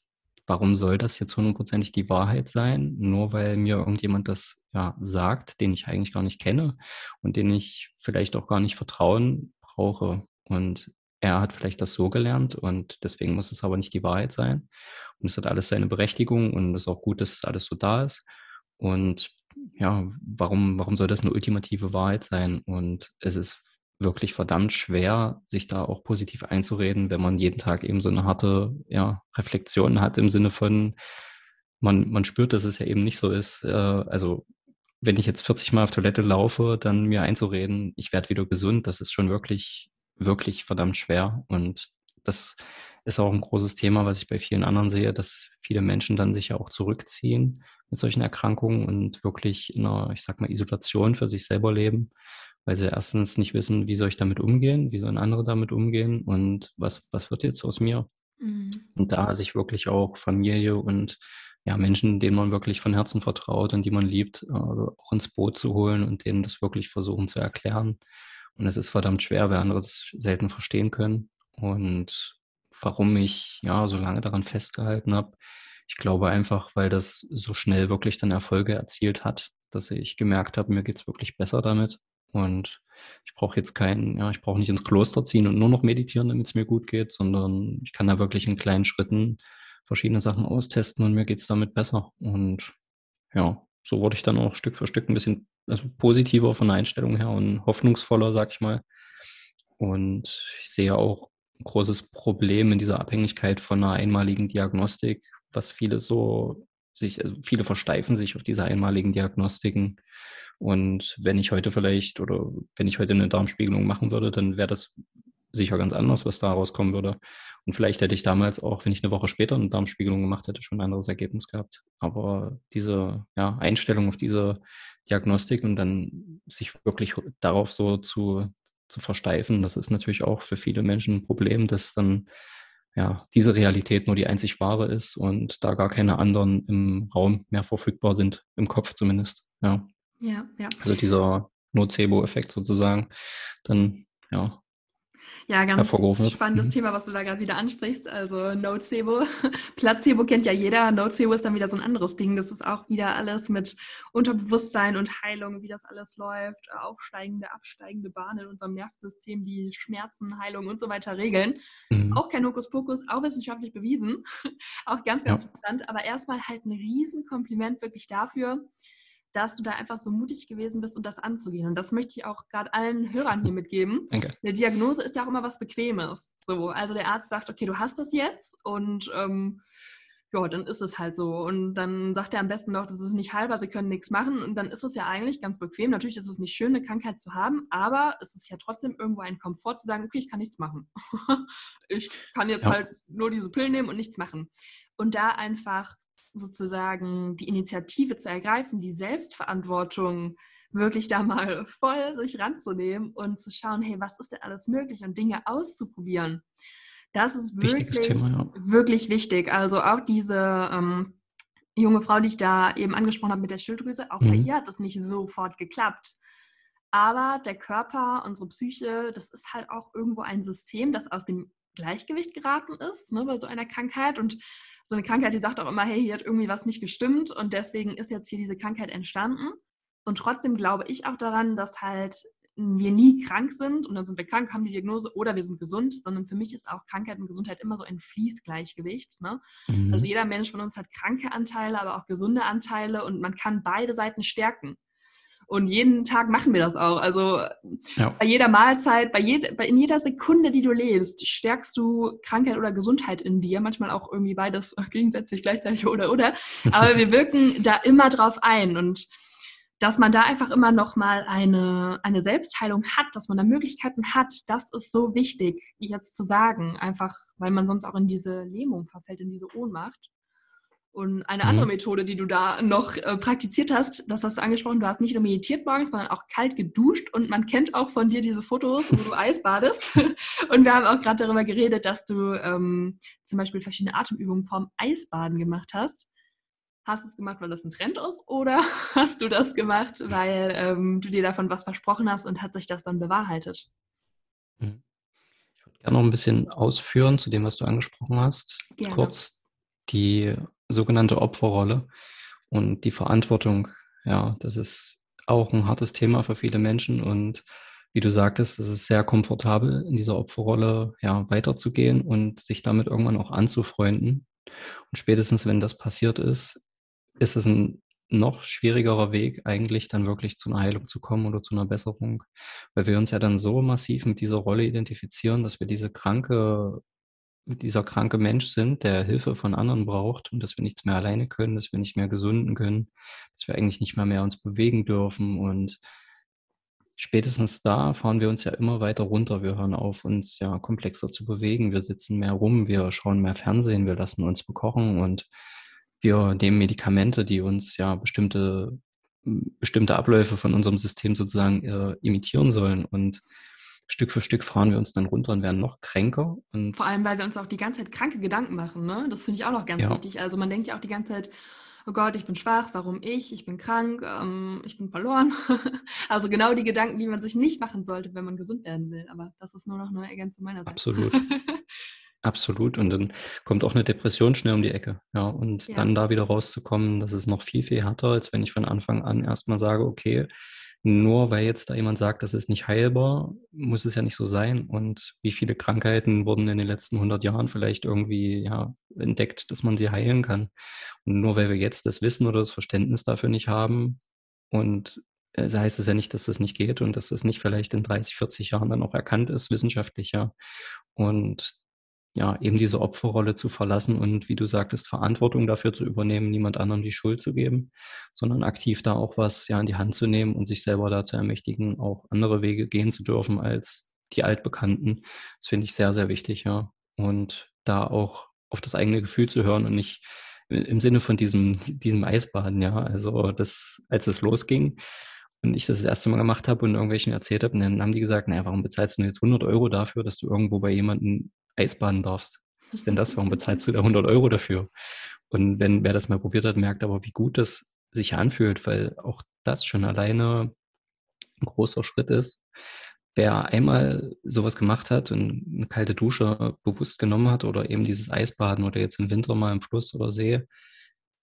warum soll das jetzt hundertprozentig die Wahrheit sein? Nur weil mir irgendjemand das ja sagt, den ich eigentlich gar nicht kenne und den ich vielleicht auch gar nicht vertrauen brauche. Und er hat vielleicht das so gelernt und deswegen muss es aber nicht die Wahrheit sein. Und es hat alles seine Berechtigung und es ist auch gut, dass alles so da ist. Und ja, warum, warum soll das eine ultimative Wahrheit sein? Und es ist wirklich verdammt schwer, sich da auch positiv einzureden, wenn man jeden Tag eben so eine harte ja, Reflexion hat im Sinne von, man, man spürt, dass es ja eben nicht so ist. Äh, also wenn ich jetzt 40 Mal auf Toilette laufe, dann mir einzureden, ich werde wieder gesund, das ist schon wirklich, wirklich verdammt schwer. Und das ist auch ein großes Thema, was ich bei vielen anderen sehe, dass viele Menschen dann sich ja auch zurückziehen mit solchen Erkrankungen und wirklich in einer, ich sag mal, Isolation für sich selber leben weil sie erstens nicht wissen, wie soll ich damit umgehen, wie sollen andere damit umgehen und was, was wird jetzt aus mir? Mhm. Und da sich wirklich auch Familie und ja, Menschen, denen man wirklich von Herzen vertraut und die man liebt, äh, auch ins Boot zu holen und denen das wirklich versuchen zu erklären. Und es ist verdammt schwer, weil andere das selten verstehen können. Und warum ich ja so lange daran festgehalten habe, ich glaube einfach, weil das so schnell wirklich dann Erfolge erzielt hat, dass ich gemerkt habe, mir geht es wirklich besser damit. Und ich brauche jetzt keinen, ja, ich brauche nicht ins Kloster ziehen und nur noch meditieren, damit es mir gut geht, sondern ich kann da wirklich in kleinen Schritten verschiedene Sachen austesten und mir geht es damit besser. Und ja, so wurde ich dann auch Stück für Stück ein bisschen also positiver von der Einstellung her und hoffnungsvoller, sag ich mal. Und ich sehe auch ein großes Problem in dieser Abhängigkeit von einer einmaligen Diagnostik, was viele so sich, also viele versteifen sich auf diese einmaligen Diagnostiken. Und wenn ich heute vielleicht oder wenn ich heute eine Darmspiegelung machen würde, dann wäre das sicher ganz anders, was da rauskommen würde. Und vielleicht hätte ich damals auch, wenn ich eine Woche später eine Darmspiegelung gemacht hätte, schon ein anderes Ergebnis gehabt. Aber diese ja, Einstellung auf diese Diagnostik und dann sich wirklich darauf so zu, zu versteifen, das ist natürlich auch für viele Menschen ein Problem, dass dann ja, diese Realität nur die einzig wahre ist und da gar keine anderen im Raum mehr verfügbar sind, im Kopf zumindest. Ja, ja. ja. Also dieser Nocebo-Effekt sozusagen, dann ja, ja, ganz spannendes mhm. Thema, was du da gerade wieder ansprichst. Also Nocebo. Placebo kennt ja jeder. Nocebo ist dann wieder so ein anderes Ding. Das ist auch wieder alles mit Unterbewusstsein und Heilung, wie das alles läuft. Aufsteigende, absteigende Bahnen in unserem Nervensystem, die Schmerzen, Heilung und so weiter regeln. Mhm. Auch kein Hokuspokus, auch wissenschaftlich bewiesen. auch ganz, ganz ja. interessant. Aber erstmal halt ein Riesenkompliment wirklich dafür, dass du da einfach so mutig gewesen bist und das anzugehen. Und das möchte ich auch gerade allen Hörern hier mitgeben. Danke. Eine Diagnose ist ja auch immer was Bequemes. So, also der Arzt sagt, okay, du hast das jetzt und ähm, ja, dann ist es halt so. Und dann sagt er am besten noch, das ist nicht halber, sie können nichts machen. Und dann ist es ja eigentlich ganz bequem. Natürlich ist es nicht schön, eine Krankheit zu haben, aber es ist ja trotzdem irgendwo ein Komfort zu sagen, okay, ich kann nichts machen. ich kann jetzt ja. halt nur diese Pillen nehmen und nichts machen. Und da einfach sozusagen die Initiative zu ergreifen, die Selbstverantwortung wirklich da mal voll sich ranzunehmen und zu schauen, hey, was ist denn alles möglich und Dinge auszuprobieren. Das ist wirklich, Thema, ja. wirklich wichtig. Also auch diese ähm, junge Frau, die ich da eben angesprochen habe mit der Schilddrüse, auch mhm. bei ihr hat das nicht sofort geklappt. Aber der Körper, unsere Psyche, das ist halt auch irgendwo ein System, das aus dem Gleichgewicht geraten ist ne, bei so einer Krankheit. Und so eine Krankheit, die sagt auch immer, hey, hier hat irgendwie was nicht gestimmt und deswegen ist jetzt hier diese Krankheit entstanden. Und trotzdem glaube ich auch daran, dass halt wir nie krank sind und dann sind wir krank, haben die Diagnose oder wir sind gesund, sondern für mich ist auch Krankheit und Gesundheit immer so ein Fließgleichgewicht. Ne? Mhm. Also jeder Mensch von uns hat kranke Anteile, aber auch gesunde Anteile und man kann beide Seiten stärken. Und jeden Tag machen wir das auch. Also ja. bei jeder Mahlzeit, bei, jed bei in jeder Sekunde, die du lebst, stärkst du Krankheit oder Gesundheit in dir. Manchmal auch irgendwie beides gegensätzlich gleichzeitig oder oder. Aber wir wirken da immer drauf ein und dass man da einfach immer noch mal eine, eine Selbstheilung hat, dass man da Möglichkeiten hat, das ist so wichtig, jetzt zu sagen, einfach weil man sonst auch in diese Lähmung verfällt, in diese Ohnmacht. Und eine mhm. andere Methode, die du da noch äh, praktiziert hast, das hast du angesprochen, du hast nicht nur meditiert morgens, sondern auch kalt geduscht und man kennt auch von dir diese Fotos, wo du Eis badest. und wir haben auch gerade darüber geredet, dass du ähm, zum Beispiel verschiedene Atemübungen vorm Eisbaden gemacht hast. Hast du es gemacht, weil das ein Trend ist oder hast du das gemacht, weil ähm, du dir davon was versprochen hast und hat sich das dann bewahrheitet? Mhm. Ich würde gerne noch ein bisschen ausführen zu dem, was du angesprochen hast. Gerne. Kurz die sogenannte Opferrolle und die Verantwortung. Ja, das ist auch ein hartes Thema für viele Menschen und wie du sagtest, es ist sehr komfortabel, in dieser Opferrolle ja, weiterzugehen und sich damit irgendwann auch anzufreunden. Und spätestens, wenn das passiert ist, ist es ein noch schwierigerer Weg, eigentlich dann wirklich zu einer Heilung zu kommen oder zu einer Besserung, weil wir uns ja dann so massiv mit dieser Rolle identifizieren, dass wir diese kranke dieser kranke Mensch sind, der Hilfe von anderen braucht und dass wir nichts mehr alleine können, dass wir nicht mehr gesunden können, dass wir eigentlich nicht mehr mehr uns bewegen dürfen und spätestens da fahren wir uns ja immer weiter runter. Wir hören auf, uns ja komplexer zu bewegen. Wir sitzen mehr rum, wir schauen mehr Fernsehen, wir lassen uns bekochen und wir nehmen Medikamente, die uns ja bestimmte, bestimmte Abläufe von unserem System sozusagen äh, imitieren sollen. Und Stück für Stück fahren wir uns dann runter und werden noch kränker. Und Vor allem, weil wir uns auch die ganze Zeit kranke Gedanken machen. Ne? Das finde ich auch noch ganz ja. wichtig. Also man denkt ja auch die ganze Zeit, oh Gott, ich bin schwach, warum ich, ich bin krank, ähm, ich bin verloren. also genau die Gedanken, die man sich nicht machen sollte, wenn man gesund werden will. Aber das ist nur noch eine Ergänzung meiner Seite. Absolut. Absolut. Und dann kommt auch eine Depression schnell um die Ecke. Ja, und ja. dann da wieder rauszukommen, das ist noch viel, viel härter, als wenn ich von Anfang an erstmal sage, okay, nur weil jetzt da jemand sagt, das ist nicht heilbar, muss es ja nicht so sein. Und wie viele Krankheiten wurden in den letzten 100 Jahren vielleicht irgendwie ja, entdeckt, dass man sie heilen kann. Und nur weil wir jetzt das Wissen oder das Verständnis dafür nicht haben und äh, heißt es ja nicht, dass das nicht geht und dass das nicht vielleicht in 30, 40 Jahren dann auch erkannt ist, wissenschaftlich, ja. Und ja, eben diese Opferrolle zu verlassen und wie du sagtest, Verantwortung dafür zu übernehmen, niemand anderem die Schuld zu geben, sondern aktiv da auch was ja in die Hand zu nehmen und sich selber da zu ermächtigen, auch andere Wege gehen zu dürfen als die altbekannten. Das finde ich sehr, sehr wichtig, ja. Und da auch auf das eigene Gefühl zu hören und nicht im Sinne von diesem, diesem Eisbaden, ja. Also das, als es losging, und ich das das erste Mal gemacht habe und irgendwelchen erzählt habe, dann haben die gesagt, naja, warum bezahlst du jetzt 100 Euro dafür, dass du irgendwo bei jemandem Eisbaden darfst. Was ist denn das? Warum bezahlst du da 100 Euro dafür? Und wenn wer das mal probiert hat, merkt aber, wie gut das sich anfühlt, weil auch das schon alleine ein großer Schritt ist. Wer einmal sowas gemacht hat und eine kalte Dusche bewusst genommen hat oder eben dieses Eisbaden oder jetzt im Winter mal im Fluss oder See,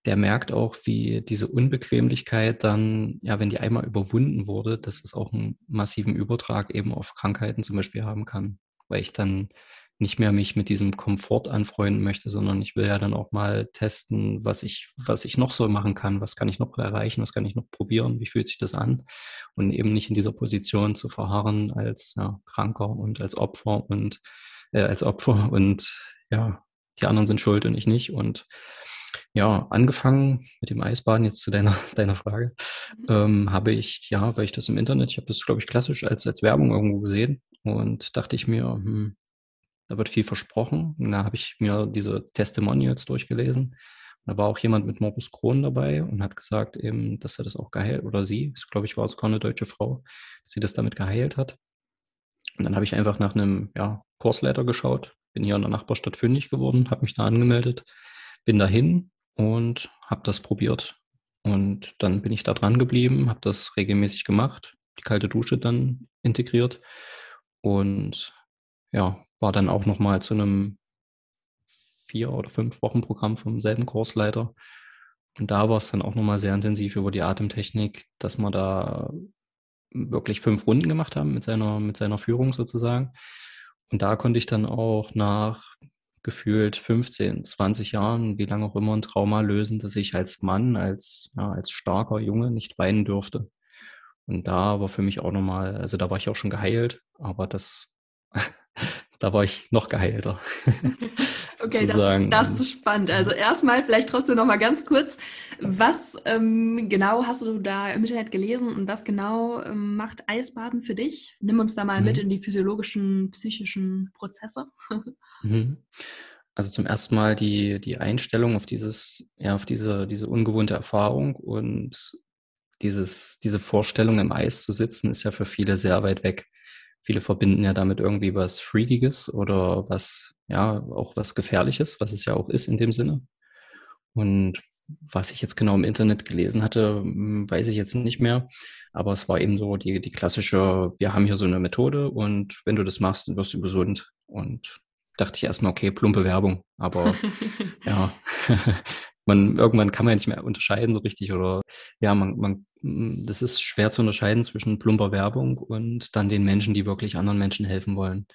der merkt auch, wie diese Unbequemlichkeit dann, ja, wenn die einmal überwunden wurde, dass es auch einen massiven Übertrag eben auf Krankheiten zum Beispiel haben kann. Weil ich dann nicht mehr mich mit diesem Komfort anfreunden möchte, sondern ich will ja dann auch mal testen, was ich, was ich noch so machen kann, was kann ich noch erreichen, was kann ich noch probieren, wie fühlt sich das an und eben nicht in dieser Position zu verharren als ja, Kranker und als Opfer und äh, als Opfer und ja, die anderen sind schuld und ich nicht und ja, angefangen mit dem Eisbaden, jetzt zu deiner, deiner Frage, mhm. ähm, habe ich, ja, weil ich das im Internet, ich habe das, glaube ich, klassisch als, als Werbung irgendwo gesehen und dachte ich mir, hm, da wird viel versprochen. Und da habe ich mir diese Testimonials durchgelesen. Da war auch jemand mit Morbus Crohn dabei und hat gesagt eben, dass er das auch geheilt, oder sie, ich glaube ich, war sogar eine deutsche Frau, dass sie das damit geheilt hat. Und dann habe ich einfach nach einem ja, Kursleiter geschaut, bin hier in der Nachbarstadt fündig geworden, habe mich da angemeldet, bin dahin und habe das probiert. Und dann bin ich da dran geblieben, habe das regelmäßig gemacht, die kalte Dusche dann integriert und ja, war dann auch nochmal zu einem vier oder fünf Wochen Programm vom selben Kursleiter. Und da war es dann auch nochmal sehr intensiv über die Atemtechnik, dass wir da wirklich fünf Runden gemacht haben mit seiner, mit seiner Führung sozusagen. Und da konnte ich dann auch nach gefühlt 15, 20 Jahren, wie lange auch immer, ein Trauma lösen, dass ich als Mann, als, ja, als starker Junge nicht weinen durfte. Und da war für mich auch nochmal, also da war ich auch schon geheilt, aber das da war ich noch geheilter. okay, das, das, ist spannend. Also erstmal vielleicht trotzdem noch mal ganz kurz, was ähm, genau hast du da im Internet gelesen und was genau ähm, macht Eisbaden für dich? Nimm uns da mal mhm. mit in die physiologischen, psychischen Prozesse. mhm. Also zum ersten Mal die, die Einstellung auf dieses, ja, auf diese, diese ungewohnte Erfahrung und dieses, diese Vorstellung im Eis zu sitzen, ist ja für viele sehr weit weg. Viele verbinden ja damit irgendwie was Freakiges oder was, ja, auch was Gefährliches, was es ja auch ist in dem Sinne. Und was ich jetzt genau im Internet gelesen hatte, hm, weiß ich jetzt nicht mehr. Aber es war eben so die, die klassische, wir haben hier so eine Methode und wenn du das machst, dann wirst du gesund. Und dachte ich erstmal, okay, plumpe Werbung. Aber ja, man, irgendwann kann man nicht mehr unterscheiden so richtig oder ja, man, man, das ist schwer zu unterscheiden zwischen plumper Werbung und dann den Menschen, die wirklich anderen Menschen helfen wollen.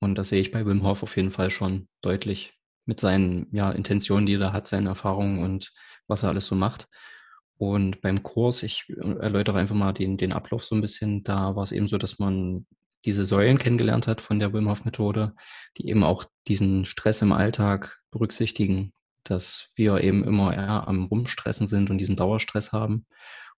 Und das sehe ich bei Wim Hof auf jeden Fall schon deutlich mit seinen ja, Intentionen, die er da hat, seinen Erfahrungen und was er alles so macht. Und beim Kurs, ich erläutere einfach mal den, den Ablauf so ein bisschen, da war es eben so, dass man diese Säulen kennengelernt hat von der Wim Hof Methode, die eben auch diesen Stress im Alltag berücksichtigen dass wir eben immer eher am Rumstressen sind und diesen Dauerstress haben.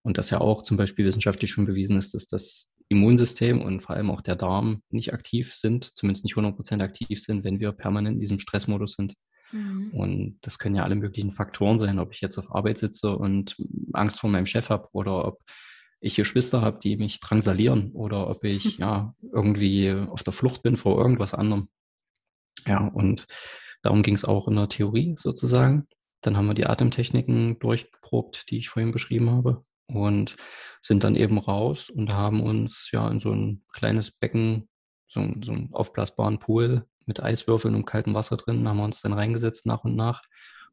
Und dass ja auch zum Beispiel wissenschaftlich schon bewiesen ist, dass das Immunsystem und vor allem auch der Darm nicht aktiv sind, zumindest nicht 100% aktiv sind, wenn wir permanent in diesem Stressmodus sind. Mhm. Und das können ja alle möglichen Faktoren sein, ob ich jetzt auf Arbeit sitze und Angst vor meinem Chef habe oder ob ich Geschwister habe, die mich drangsalieren oder ob ich ja irgendwie auf der Flucht bin vor irgendwas anderem. Ja, und Darum ging es auch in der Theorie sozusagen. Dann haben wir die Atemtechniken durchgeprobt, die ich vorhin beschrieben habe und sind dann eben raus und haben uns ja in so ein kleines Becken, so, so einen aufblasbaren Pool mit Eiswürfeln und kaltem Wasser drin, haben wir uns dann reingesetzt nach und nach,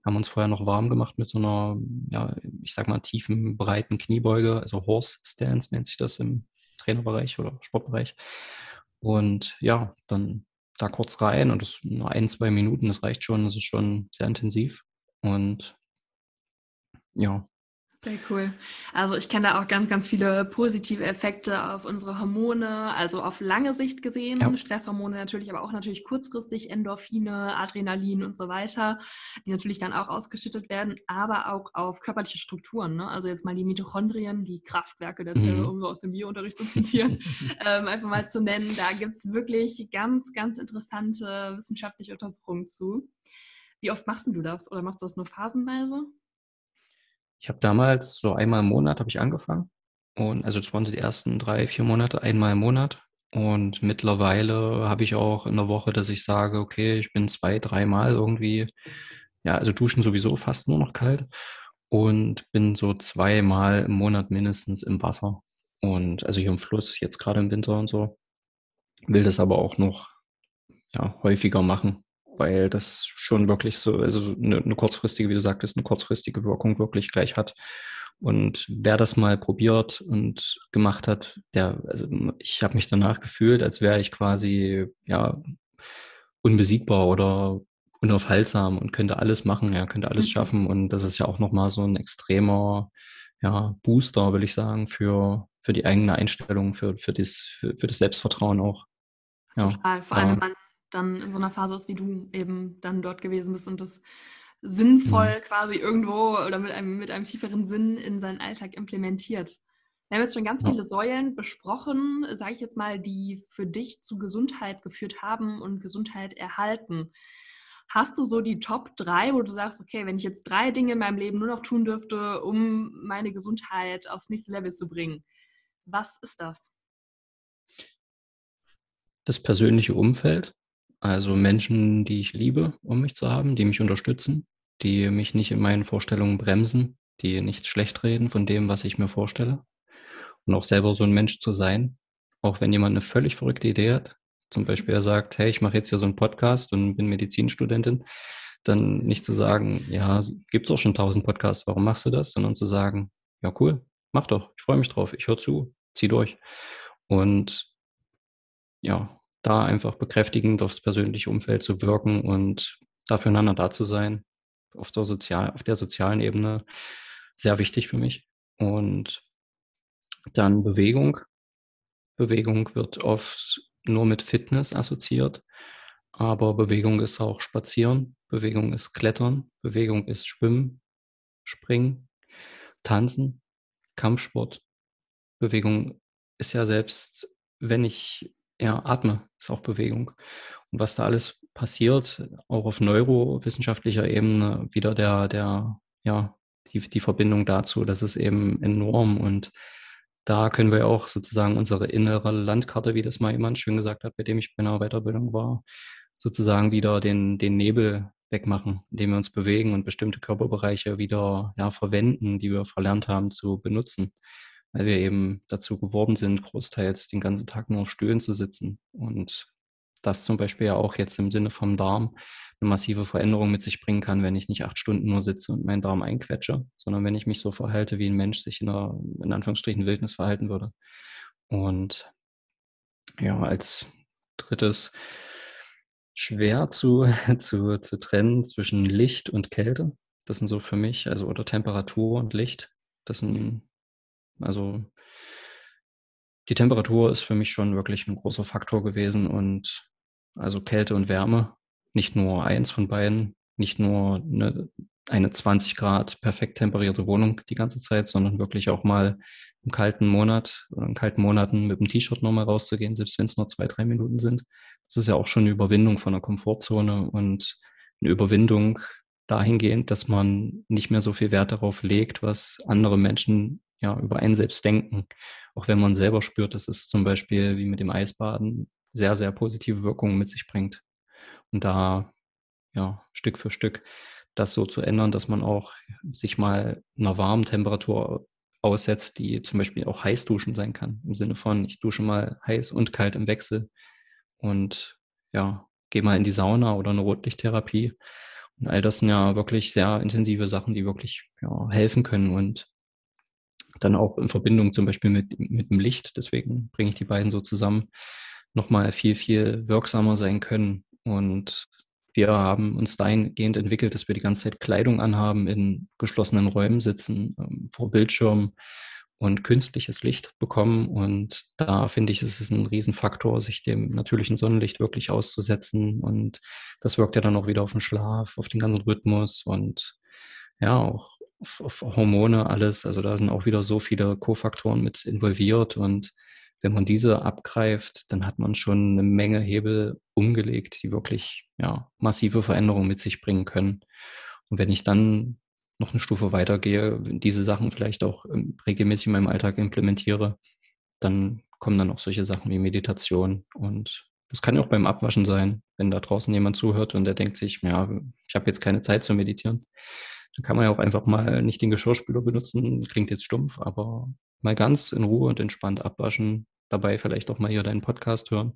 haben uns vorher noch warm gemacht mit so einer, ja, ich sag mal, tiefen, breiten Kniebeuge, also Horse Stance nennt sich das im Trainerbereich oder Sportbereich. Und ja, dann da kurz rein und das nur ein, zwei Minuten, das reicht schon, das ist schon sehr intensiv. Und ja, sehr cool. Also ich kenne da auch ganz, ganz viele positive Effekte auf unsere Hormone, also auf lange Sicht gesehen, ja. Stresshormone natürlich, aber auch natürlich kurzfristig Endorphine, Adrenalin und so weiter, die natürlich dann auch ausgeschüttet werden, aber auch auf körperliche Strukturen. Ne? Also jetzt mal die Mitochondrien, die Kraftwerke der Zelle, mhm. um so aus dem Biounterricht zu zitieren, ähm, einfach mal zu nennen. Da gibt es wirklich ganz, ganz interessante wissenschaftliche Untersuchungen zu. Wie oft machst du das oder machst du das nur phasenweise? Ich habe damals so einmal im Monat habe ich angefangen. Und also das waren die ersten drei, vier Monate, einmal im Monat. Und mittlerweile habe ich auch in der Woche, dass ich sage, okay, ich bin zwei, dreimal irgendwie, ja, also duschen sowieso fast nur noch kalt und bin so zweimal im Monat mindestens im Wasser. Und also hier im Fluss, jetzt gerade im Winter und so. Will das aber auch noch ja, häufiger machen weil das schon wirklich so, also eine, eine kurzfristige, wie du sagtest, eine kurzfristige Wirkung wirklich gleich hat. Und wer das mal probiert und gemacht hat, der, also ich habe mich danach gefühlt, als wäre ich quasi ja unbesiegbar oder unaufhaltsam und könnte alles machen, ja, könnte alles mhm. schaffen. Und das ist ja auch nochmal so ein extremer ja, Booster, will ich sagen, für, für die eigene Einstellung, für, für, das, für, für das Selbstvertrauen auch. Ja, Total. Vor allem, wenn man dann in so einer Phase ist, wie du eben dann dort gewesen bist und das sinnvoll mhm. quasi irgendwo oder mit einem, mit einem tieferen Sinn in seinen Alltag implementiert. Wir haben jetzt schon ganz viele Säulen besprochen, sage ich jetzt mal, die für dich zu Gesundheit geführt haben und Gesundheit erhalten. Hast du so die Top 3, wo du sagst, okay, wenn ich jetzt drei Dinge in meinem Leben nur noch tun dürfte, um meine Gesundheit aufs nächste Level zu bringen? Was ist das? Das persönliche Umfeld, also Menschen, die ich liebe, um mich zu haben, die mich unterstützen, die mich nicht in meinen Vorstellungen bremsen, die nicht schlecht reden von dem, was ich mir vorstelle. Und auch selber so ein Mensch zu sein, auch wenn jemand eine völlig verrückte Idee hat. Zum Beispiel er sagt, hey, ich mache jetzt hier so einen Podcast und bin Medizinstudentin, dann nicht zu sagen, ja, gibt es auch schon tausend Podcasts, warum machst du das? Sondern zu sagen, ja, cool, mach doch, ich freue mich drauf, ich höre zu, zieh durch. Und ja, da einfach bekräftigend aufs persönliche Umfeld zu wirken und dafür einander da zu sein, auf der, sozial, auf der sozialen Ebene, sehr wichtig für mich. Und dann Bewegung. Bewegung wird oft nur mit Fitness assoziiert, aber Bewegung ist auch Spazieren, Bewegung ist Klettern, Bewegung ist Schwimmen, Springen, Tanzen, Kampfsport. Bewegung ist ja selbst, wenn ich ja, atme ist auch Bewegung. Und was da alles passiert, auch auf neurowissenschaftlicher Ebene, wieder der, der, ja, die, die Verbindung dazu, das ist eben enorm. Und da können wir auch sozusagen unsere innere Landkarte, wie das mal jemand schön gesagt hat, bei dem ich bei einer Weiterbildung war, sozusagen wieder den, den Nebel wegmachen, indem wir uns bewegen und bestimmte Körperbereiche wieder ja, verwenden, die wir verlernt haben zu benutzen weil wir eben dazu geworden sind, großteils den ganzen Tag nur auf Stühlen zu sitzen. Und das zum Beispiel ja auch jetzt im Sinne vom Darm eine massive Veränderung mit sich bringen kann, wenn ich nicht acht Stunden nur sitze und meinen Darm einquetsche, sondern wenn ich mich so verhalte, wie ein Mensch sich in einer, in Anführungsstrichen, Wildnis verhalten würde. Und ja, als drittes schwer zu, zu, zu trennen zwischen Licht und Kälte. Das sind so für mich, also oder Temperatur und Licht. Das sind also die Temperatur ist für mich schon wirklich ein großer Faktor gewesen und also Kälte und Wärme, nicht nur eins von beiden, nicht nur eine, eine 20 Grad perfekt temperierte Wohnung die ganze Zeit, sondern wirklich auch mal im kalten Monat oder in kalten Monaten mit dem T-Shirt nochmal rauszugehen, selbst wenn es nur zwei, drei Minuten sind. Das ist ja auch schon eine Überwindung von der Komfortzone und eine Überwindung dahingehend, dass man nicht mehr so viel Wert darauf legt, was andere Menschen ja, über einen selbst denken. Auch wenn man selber spürt, dass es zum Beispiel wie mit dem Eisbaden sehr, sehr positive Wirkungen mit sich bringt. Und da ja, Stück für Stück das so zu ändern, dass man auch sich mal einer warmen Temperatur aussetzt, die zum Beispiel auch heiß duschen sein kann. Im Sinne von, ich dusche mal heiß und kalt im Wechsel. Und ja, geh mal in die Sauna oder eine Rotlichttherapie. Und all das sind ja wirklich sehr intensive Sachen, die wirklich ja, helfen können und dann auch in Verbindung zum Beispiel mit, mit dem Licht, deswegen bringe ich die beiden so zusammen, nochmal viel, viel wirksamer sein können. Und wir haben uns dahingehend entwickelt, dass wir die ganze Zeit Kleidung anhaben, in geschlossenen Räumen sitzen, ähm, vor Bildschirmen und künstliches Licht bekommen. Und da finde ich, ist es ein Riesenfaktor, sich dem natürlichen Sonnenlicht wirklich auszusetzen. Und das wirkt ja dann auch wieder auf den Schlaf, auf den ganzen Rhythmus und ja, auch Hormone, alles. Also da sind auch wieder so viele Kofaktoren mit involviert. Und wenn man diese abgreift, dann hat man schon eine Menge Hebel umgelegt, die wirklich ja, massive Veränderungen mit sich bringen können. Und wenn ich dann noch eine Stufe weitergehe, diese Sachen vielleicht auch ähm, regelmäßig in meinem Alltag implementiere, dann kommen dann auch solche Sachen wie Meditation. Und das kann ja auch beim Abwaschen sein, wenn da draußen jemand zuhört und der denkt sich, ja, ich habe jetzt keine Zeit zu meditieren. Dann kann man ja auch einfach mal nicht den Geschirrspüler benutzen, klingt jetzt stumpf, aber mal ganz in Ruhe und entspannt abwaschen, dabei vielleicht auch mal hier deinen Podcast hören.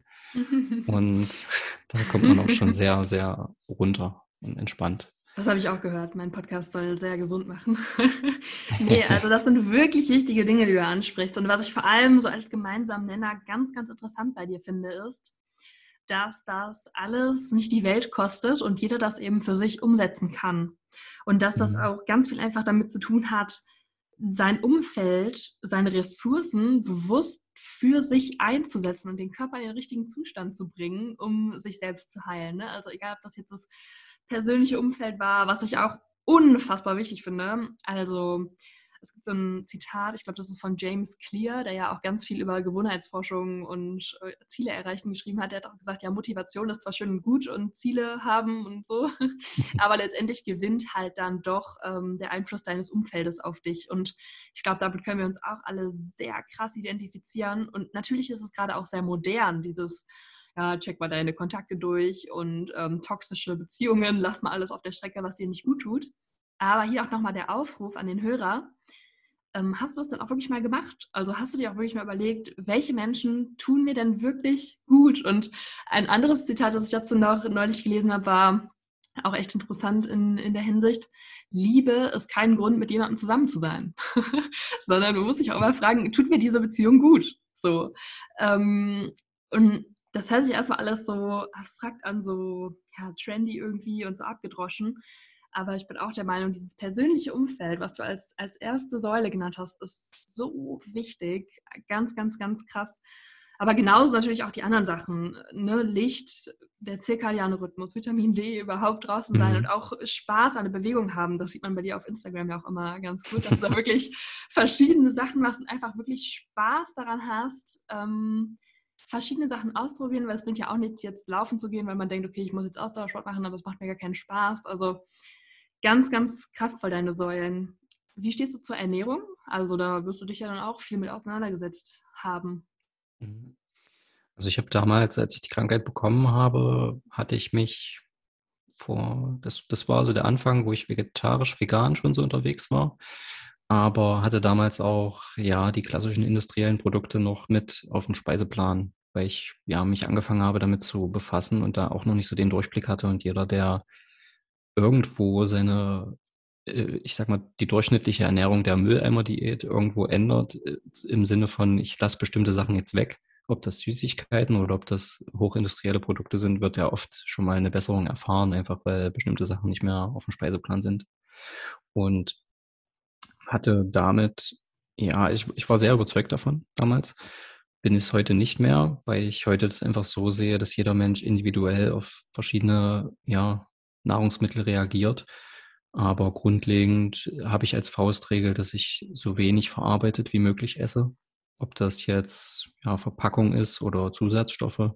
und da kommt man auch schon sehr, sehr runter und entspannt. Das habe ich auch gehört. Mein Podcast soll sehr gesund machen. nee, also das sind wirklich wichtige Dinge, die du ansprichst. Und was ich vor allem so als gemeinsamen Nenner ganz, ganz interessant bei dir finde, ist, dass das alles nicht die Welt kostet und jeder das eben für sich umsetzen kann. Und dass das mhm. auch ganz viel einfach damit zu tun hat, sein Umfeld, seine Ressourcen bewusst für sich einzusetzen und den Körper in den richtigen Zustand zu bringen, um sich selbst zu heilen. Ne? Also egal, ob das jetzt das persönliche Umfeld war, was ich auch unfassbar wichtig finde. Also es gibt so ein Zitat, ich glaube, das ist von James Clear, der ja auch ganz viel über Gewohnheitsforschung und äh, Ziele erreichen geschrieben hat. Der hat auch gesagt, ja, Motivation ist zwar schön und gut und Ziele haben und so, aber letztendlich gewinnt halt dann doch ähm, der Einfluss deines Umfeldes auf dich. Und ich glaube, damit können wir uns auch alle sehr krass identifizieren. Und natürlich ist es gerade auch sehr modern, dieses ja, check mal deine Kontakte durch und ähm, toxische Beziehungen, lass mal alles auf der Strecke, was dir nicht gut tut. Aber hier auch nochmal der Aufruf an den Hörer. Ähm, hast du das denn auch wirklich mal gemacht? Also hast du dir auch wirklich mal überlegt, welche Menschen tun mir denn wirklich gut? Und ein anderes Zitat, das ich dazu noch neulich gelesen habe, war auch echt interessant in, in der Hinsicht. Liebe ist kein Grund, mit jemandem zusammen zu sein, sondern du musst dich auch immer fragen, tut mir diese Beziehung gut? So. Ähm, und das hört sich erstmal alles so abstrakt an, so ja, trendy irgendwie und so abgedroschen. Aber ich bin auch der Meinung, dieses persönliche Umfeld, was du als, als erste Säule genannt hast, ist so wichtig. Ganz, ganz, ganz krass. Aber genauso natürlich auch die anderen Sachen. Ne? Licht, der zirkadiane Rhythmus, Vitamin D, überhaupt draußen sein mhm. und auch Spaß an der Bewegung haben. Das sieht man bei dir auf Instagram ja auch immer ganz gut, dass du da wirklich verschiedene Sachen machst und einfach wirklich Spaß daran hast. Ähm, verschiedene Sachen ausprobieren, weil es bringt ja auch nichts, jetzt laufen zu gehen, weil man denkt, okay, ich muss jetzt Ausdauersport machen, aber es macht mir gar keinen Spaß. Also ganz, ganz kraftvoll deine Säulen. Wie stehst du zur Ernährung? Also da wirst du dich ja dann auch viel mit auseinandergesetzt haben. Mhm. Also ich habe damals, als ich die Krankheit bekommen habe, hatte ich mich vor, das, das war so der Anfang, wo ich vegetarisch, vegan schon so unterwegs war aber hatte damals auch ja die klassischen industriellen Produkte noch mit auf dem Speiseplan, weil ich ja mich angefangen habe damit zu befassen und da auch noch nicht so den Durchblick hatte und jeder, der irgendwo seine äh, ich sag mal, die durchschnittliche Ernährung der Mülleimer-Diät irgendwo ändert, äh, im Sinne von, ich lasse bestimmte Sachen jetzt weg, ob das Süßigkeiten oder ob das hochindustrielle Produkte sind, wird ja oft schon mal eine Besserung erfahren, einfach weil bestimmte Sachen nicht mehr auf dem Speiseplan sind. Und hatte damit, ja, ich, ich war sehr überzeugt davon damals. Bin es heute nicht mehr, weil ich heute das einfach so sehe, dass jeder Mensch individuell auf verschiedene ja, Nahrungsmittel reagiert. Aber grundlegend habe ich als Faustregel, dass ich so wenig verarbeitet wie möglich esse. Ob das jetzt ja, Verpackung ist oder Zusatzstoffe.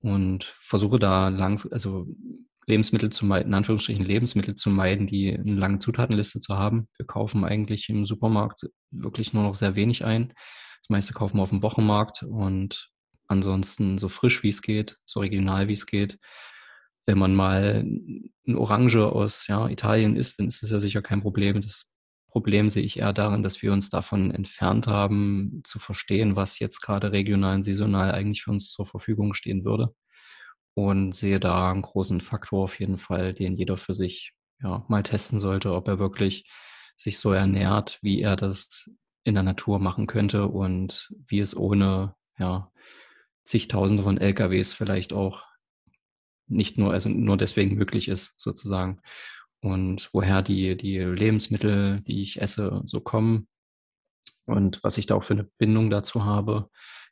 Und versuche da lang, also Lebensmittel zu meiden, in Anführungsstrichen Lebensmittel zu meiden, die eine lange Zutatenliste zu haben. Wir kaufen eigentlich im Supermarkt wirklich nur noch sehr wenig ein. Das meiste kaufen wir auf dem Wochenmarkt und ansonsten so frisch wie es geht, so regional wie es geht. Wenn man mal eine Orange aus ja, Italien isst, dann ist das ja sicher kein Problem. Das Problem sehe ich eher darin, dass wir uns davon entfernt haben, zu verstehen, was jetzt gerade regional und saisonal eigentlich für uns zur Verfügung stehen würde. und sehe da einen großen Faktor auf jeden Fall, den jeder für sich ja, mal testen sollte, ob er wirklich sich so ernährt, wie er das in der Natur machen könnte und wie es ohne ja, zigtausende von LKWs vielleicht auch nicht nur, also nur deswegen möglich ist, sozusagen. Und woher die, die Lebensmittel, die ich esse, so kommen und was ich da auch für eine Bindung dazu habe.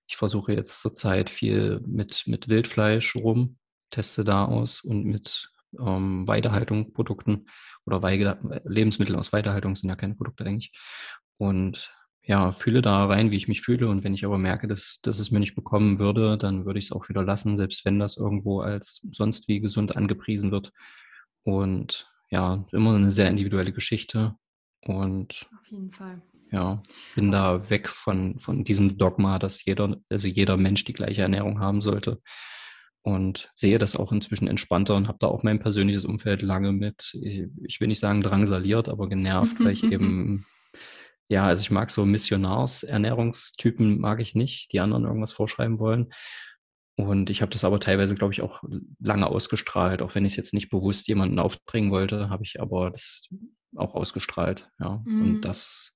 Ich versuche jetzt zurzeit viel mit, mit Wildfleisch rum, teste da aus und mit ähm, Weidehaltung oder Weide, Lebensmittel aus Weidehaltung sind ja keine Produkte eigentlich. Und ja, fühle da rein, wie ich mich fühle. Und wenn ich aber merke, dass, dass es mir nicht bekommen würde, dann würde ich es auch wieder lassen, selbst wenn das irgendwo als sonst wie gesund angepriesen wird. Und ja, immer eine sehr individuelle Geschichte. Und auf jeden Fall. Ja, bin da weg von, von diesem Dogma, dass jeder, also jeder Mensch die gleiche Ernährung haben sollte. Und sehe das auch inzwischen entspannter und habe da auch mein persönliches Umfeld lange mit, ich will nicht sagen drangsaliert, aber genervt, weil ich eben ja, also ich mag so Missionars-Ernährungstypen mag ich nicht, die anderen irgendwas vorschreiben wollen. Und ich habe das aber teilweise, glaube ich, auch lange ausgestrahlt, auch wenn ich es jetzt nicht bewusst jemanden aufdringen wollte, habe ich aber das auch ausgestrahlt, ja. Mhm. Und das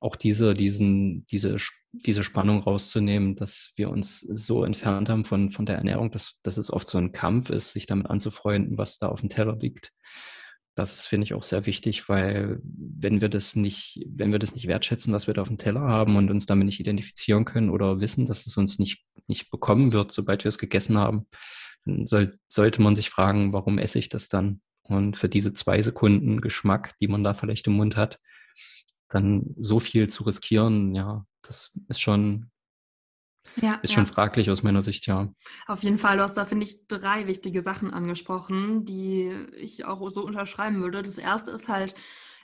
auch diese, diesen, diese, diese Spannung rauszunehmen, dass wir uns so entfernt haben von, von der Ernährung, dass, dass es oft so ein Kampf ist, sich damit anzufreunden, was da auf dem Teller liegt. Das ist, finde ich, auch sehr wichtig, weil wenn wir das nicht, wenn wir das nicht wertschätzen, was wir da auf dem Teller haben und uns damit nicht identifizieren können oder wissen, dass es uns nicht, nicht bekommen wird, sobald wir es gegessen haben, dann soll, sollte man sich fragen, warum esse ich das dann? Und für diese zwei Sekunden Geschmack, die man da vielleicht im Mund hat, dann so viel zu riskieren, ja, das ist schon ja, ist ja. schon fraglich aus meiner Sicht, ja. Auf jeden Fall, du hast da, finde ich, drei wichtige Sachen angesprochen, die ich auch so unterschreiben würde. Das erste ist halt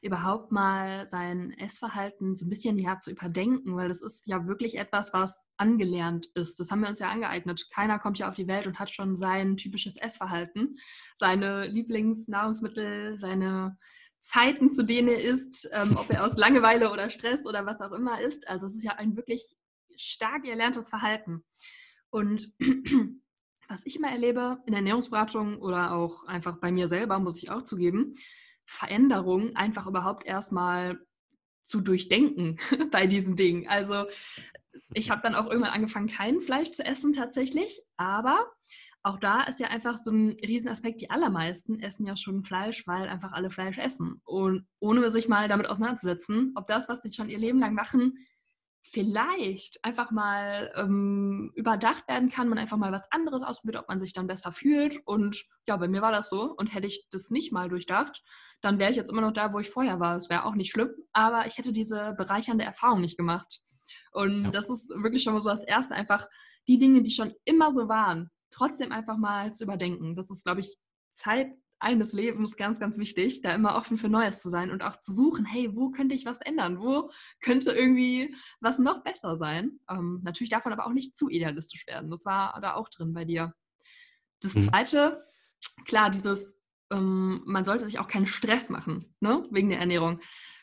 überhaupt mal sein Essverhalten so ein bisschen ja zu überdenken, weil das ist ja wirklich etwas, was angelernt ist. Das haben wir uns ja angeeignet. Keiner kommt ja auf die Welt und hat schon sein typisches Essverhalten, seine Lieblingsnahrungsmittel, seine Zeiten, zu denen er isst, ähm, ob er aus Langeweile oder Stress oder was auch immer ist. Also es ist ja ein wirklich stark erlerntes Verhalten. Und was ich immer erlebe in Ernährungsberatung oder auch einfach bei mir selber, muss ich auch zugeben, Veränderungen einfach überhaupt erstmal zu durchdenken bei diesen Dingen. Also ich habe dann auch irgendwann angefangen, kein Fleisch zu essen tatsächlich, aber auch da ist ja einfach so ein Riesenaspekt, die allermeisten essen ja schon Fleisch, weil einfach alle Fleisch essen. Und ohne sich mal damit auseinanderzusetzen, ob das, was sie schon ihr Leben lang machen, vielleicht einfach mal ähm, überdacht werden kann, man einfach mal was anderes ausprobiert, ob man sich dann besser fühlt. Und ja, bei mir war das so. Und hätte ich das nicht mal durchdacht, dann wäre ich jetzt immer noch da, wo ich vorher war. Es wäre auch nicht schlimm, aber ich hätte diese bereichernde Erfahrung nicht gemacht. Und ja. das ist wirklich schon mal so das Erste, einfach die Dinge, die schon immer so waren, trotzdem einfach mal zu überdenken. Das ist, glaube ich, Zeit eines Lebens ganz, ganz wichtig, da immer offen für Neues zu sein und auch zu suchen, hey, wo könnte ich was ändern? Wo könnte irgendwie was noch besser sein? Ähm, natürlich davon aber auch nicht zu idealistisch werden. Das war da auch drin bei dir. Das mhm. Zweite, klar, dieses, ähm, man sollte sich auch keinen Stress machen, ne, wegen derErnährung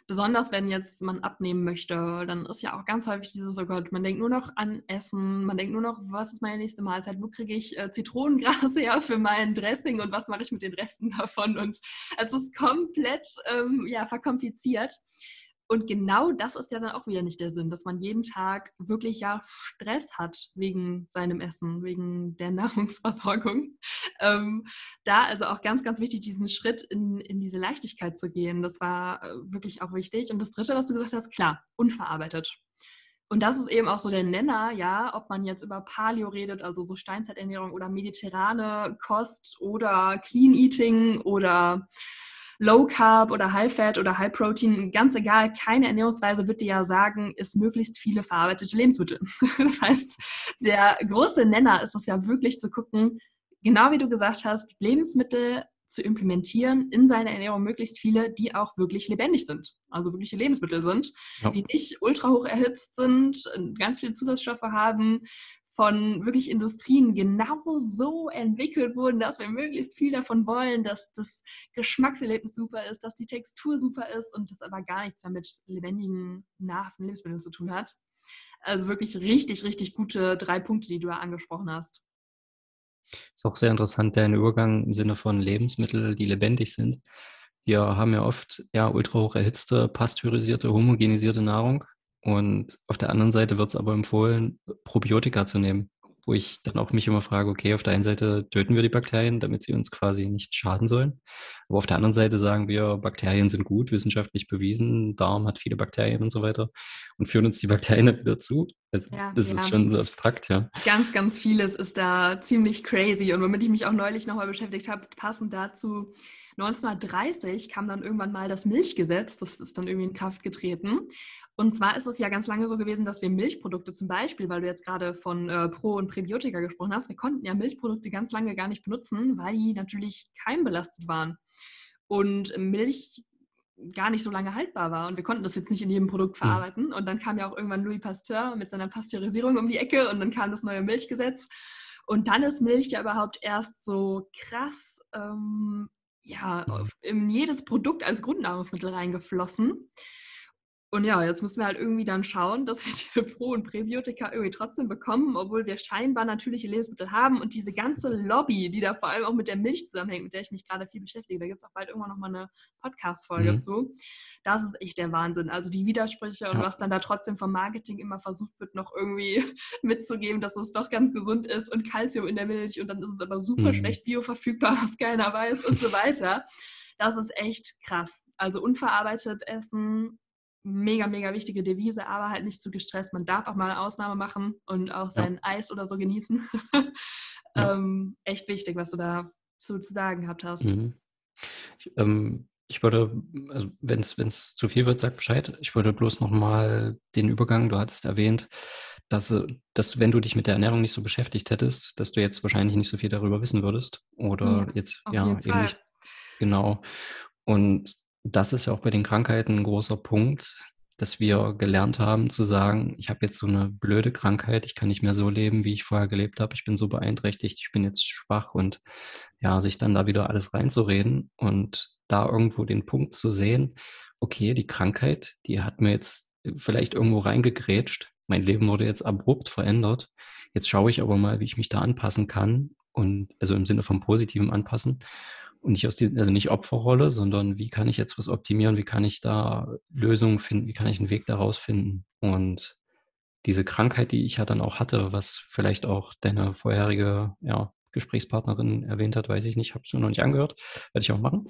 besonders wenn jetzt man abnehmen möchte, dann ist ja auch ganz häufig dieses, oh Gott, man denkt nur noch an Essen, man denkt nur noch, was ist meine nächste Mahlzeit, wo kriege ich äh, Zitronengras her für mein Dressing und was mache ich mit den Resten davon und es ist komplett ähm, ja, verkompliziert. Und genau das ist ja dann auch wieder nicht der Sinn, dass man jeden Tag wirklich ja Stress hat wegen seinem Essen, wegen der Nahrungsversorgung. Ähm, da also auch ganz, ganz wichtig, diesen Schritt in, in diese Leichtigkeit zu gehen. Das war äh, wirklich auch wichtig. Und das Dritte, was du gesagt hast, klar, unverarbeitet. Und das ist eben auch so der Nenner, ja, ob man jetzt über Paleo redet, also so Steinzeiternährung oder mediterrane Kost oder Clean Eating oder Low Carb oder High Fat oder High Protein, ganz egal, keine Ernährungsweise wird dir ja sagen, ist möglichst viele verarbeitete Lebensmittel. Das heißt, der große Nenner ist es ja wirklich zu gucken, genau wie du gesagt hast, Lebensmittel zu implementieren in seine Ernährung möglichst viele, die auch wirklich lebendig sind, also wirkliche Lebensmittel sind, ja. die nicht ultra hoch erhitzt sind, ganz viele Zusatzstoffe haben, von wirklich Industrien genau so entwickelt wurden, dass wir möglichst viel davon wollen, dass das Geschmackserlebnis super ist, dass die Textur super ist und das aber gar nichts mehr mit lebendigen, nahrhaften Lebensmitteln zu tun hat. Also wirklich richtig, richtig gute drei Punkte, die du da angesprochen hast. Ist auch sehr interessant, der Übergang im Sinne von Lebensmitteln, die lebendig sind. Wir haben ja oft ja, ultra hoch erhitzte, pasteurisierte, homogenisierte Nahrung. Und auf der anderen Seite wird es aber empfohlen, Probiotika zu nehmen wo ich dann auch mich immer frage, okay, auf der einen Seite töten wir die Bakterien, damit sie uns quasi nicht schaden sollen. Aber auf der anderen Seite sagen wir, Bakterien sind gut, wissenschaftlich bewiesen, Darm hat viele Bakterien und so weiter und führen uns die Bakterien dann wieder zu. Also ja, das ja. ist schon so abstrakt, ja. Ganz, ganz vieles ist da ziemlich crazy. Und womit ich mich auch neulich nochmal beschäftigt habe, passend dazu, 1930 kam dann irgendwann mal das Milchgesetz, das ist dann irgendwie in Kraft getreten. Und zwar ist es ja ganz lange so gewesen, dass wir Milchprodukte zum Beispiel, weil du jetzt gerade von äh, Pro- und Präbiotika gesprochen hast, wir konnten ja Milchprodukte ganz lange gar nicht benutzen, weil die natürlich keimbelastet waren. Und Milch gar nicht so lange haltbar war und wir konnten das jetzt nicht in jedem Produkt hm. verarbeiten. Und dann kam ja auch irgendwann Louis Pasteur mit seiner Pasteurisierung um die Ecke und dann kam das neue Milchgesetz. Und dann ist Milch ja überhaupt erst so krass ähm, ja, in jedes Produkt als Grundnahrungsmittel reingeflossen. Und ja, jetzt müssen wir halt irgendwie dann schauen, dass wir diese Pro- und Präbiotika irgendwie trotzdem bekommen, obwohl wir scheinbar natürliche Lebensmittel haben und diese ganze Lobby, die da vor allem auch mit der Milch zusammenhängt, mit der ich mich gerade viel beschäftige, da gibt es auch bald irgendwann nochmal eine Podcast-Folge mhm. zu. Das ist echt der Wahnsinn. Also die Widersprüche und ja. was dann da trotzdem vom Marketing immer versucht wird, noch irgendwie mitzugeben, dass es doch ganz gesund ist und Kalzium in der Milch und dann ist es aber super mhm. schlecht bioverfügbar, was keiner weiß und so weiter. Das ist echt krass. Also unverarbeitet essen mega, mega wichtige Devise, aber halt nicht zu gestresst. Man darf auch mal eine Ausnahme machen und auch sein ja. Eis oder so genießen. ja. ähm, echt wichtig, was du da zu, zu sagen gehabt hast. Mhm. Ich, ähm, ich würde, also wenn es zu viel wird, sag Bescheid. Ich würde bloß nochmal den Übergang, du hattest erwähnt, dass, dass wenn du dich mit der Ernährung nicht so beschäftigt hättest, dass du jetzt wahrscheinlich nicht so viel darüber wissen würdest. Oder ja, jetzt, ja, nicht. Genau. Und das ist ja auch bei den Krankheiten ein großer Punkt, dass wir gelernt haben zu sagen, ich habe jetzt so eine blöde Krankheit, ich kann nicht mehr so leben, wie ich vorher gelebt habe, ich bin so beeinträchtigt, ich bin jetzt schwach und ja, sich dann da wieder alles reinzureden und da irgendwo den Punkt zu sehen, okay, die Krankheit, die hat mir jetzt vielleicht irgendwo reingegrätscht, mein Leben wurde jetzt abrupt verändert, jetzt schaue ich aber mal, wie ich mich da anpassen kann und also im Sinne vom positiven Anpassen und nicht aus diesem, also nicht Opferrolle, sondern wie kann ich jetzt was optimieren, wie kann ich da Lösungen finden, wie kann ich einen Weg daraus finden. Und diese Krankheit, die ich ja dann auch hatte, was vielleicht auch deine vorherige ja, Gesprächspartnerin erwähnt hat, weiß ich nicht, habe es nur noch nicht angehört, werde ich auch machen.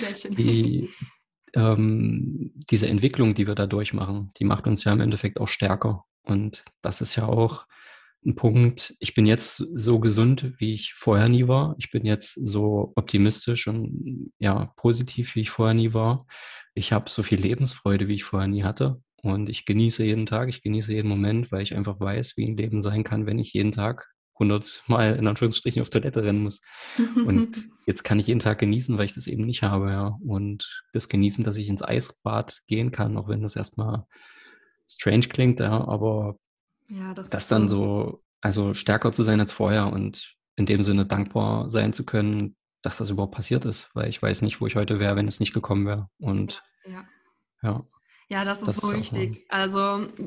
Sehr schön. Die, ähm, diese Entwicklung, die wir da durchmachen, die macht uns ja im Endeffekt auch stärker. Und das ist ja auch ein Punkt, ich bin jetzt so gesund, wie ich vorher nie war. Ich bin jetzt so optimistisch und ja, positiv, wie ich vorher nie war. Ich habe so viel Lebensfreude, wie ich vorher nie hatte. Und ich genieße jeden Tag, ich genieße jeden Moment, weil ich einfach weiß, wie ein Leben sein kann, wenn ich jeden Tag 100 Mal in Anführungsstrichen auf Toilette rennen muss. Und jetzt kann ich jeden Tag genießen, weil ich das eben nicht habe, ja. Und das genießen, dass ich ins Eisbad gehen kann, auch wenn das erstmal strange klingt, ja, aber ja, das, das dann so, also stärker zu sein als vorher und in dem Sinne dankbar sein zu können, dass das überhaupt passiert ist, weil ich weiß nicht, wo ich heute wäre, wenn es nicht gekommen wäre. Und ja. ja. Ja, das ist das so ist wichtig. Also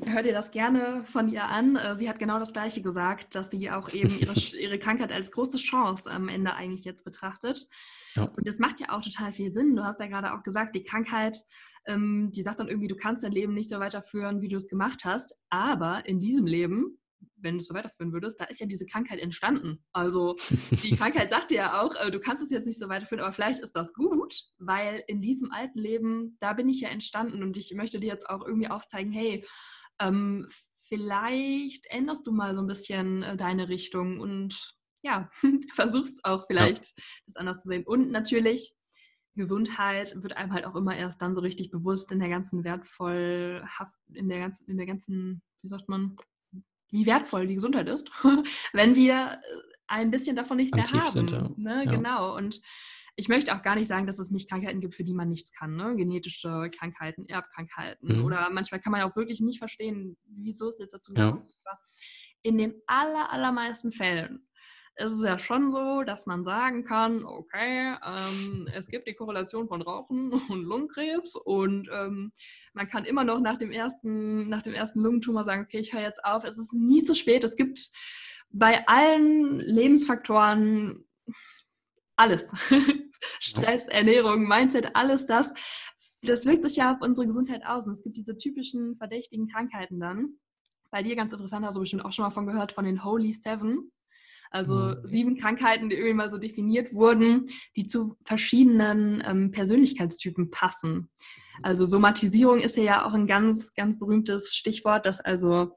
hör dir das gerne von ihr an. Äh, sie hat genau das Gleiche gesagt, dass sie auch eben ihre, ihre Krankheit als große Chance am Ende eigentlich jetzt betrachtet. Ja. Und das macht ja auch total viel Sinn. Du hast ja gerade auch gesagt, die Krankheit ähm, die sagt dann irgendwie, du kannst dein Leben nicht so weiterführen, wie du es gemacht hast. Aber in diesem Leben, wenn du es so weiterführen würdest, da ist ja diese Krankheit entstanden. Also die Krankheit sagt dir ja auch, äh, du kannst es jetzt nicht so weiterführen, aber vielleicht ist das gut, weil in diesem alten Leben, da bin ich ja entstanden und ich möchte dir jetzt auch irgendwie aufzeigen, hey, ähm, vielleicht änderst du mal so ein bisschen äh, deine Richtung und ja, versuchst auch vielleicht ja. das anders zu sehen. Und natürlich, Gesundheit wird einem halt auch immer erst dann so richtig bewusst in der ganzen wertvoll, in der ganzen, in der ganzen, wie sagt man, wie wertvoll die Gesundheit ist, wenn wir äh, ein bisschen davon nicht mehr haben. Sind, ja. Ne? Ja. Genau. Und ich möchte auch gar nicht sagen, dass es nicht Krankheiten gibt, für die man nichts kann. Ne? Genetische Krankheiten, Erbkrankheiten. Mhm. Oder manchmal kann man ja auch wirklich nicht verstehen, wieso es jetzt dazu gekommen ist. Ja. In den aller, allermeisten Fällen ist es ja schon so, dass man sagen kann, okay, ähm, es gibt die Korrelation von Rauchen und Lungenkrebs und ähm, man kann immer noch nach dem ersten, nach dem ersten Lungentumor sagen, okay, ich höre jetzt auf. Es ist nie zu spät. Es gibt bei allen Lebensfaktoren alles. Stress, Ernährung, Mindset, alles das. Das wirkt sich ja auf unsere Gesundheit aus. Und es gibt diese typischen verdächtigen Krankheiten dann. Bei dir ganz interessant, hast du bestimmt auch schon mal von gehört, von den Holy Seven. Also mhm. sieben Krankheiten, die irgendwie mal so definiert wurden, die zu verschiedenen ähm, Persönlichkeitstypen passen. Also Somatisierung ist ja auch ein ganz, ganz berühmtes Stichwort, dass also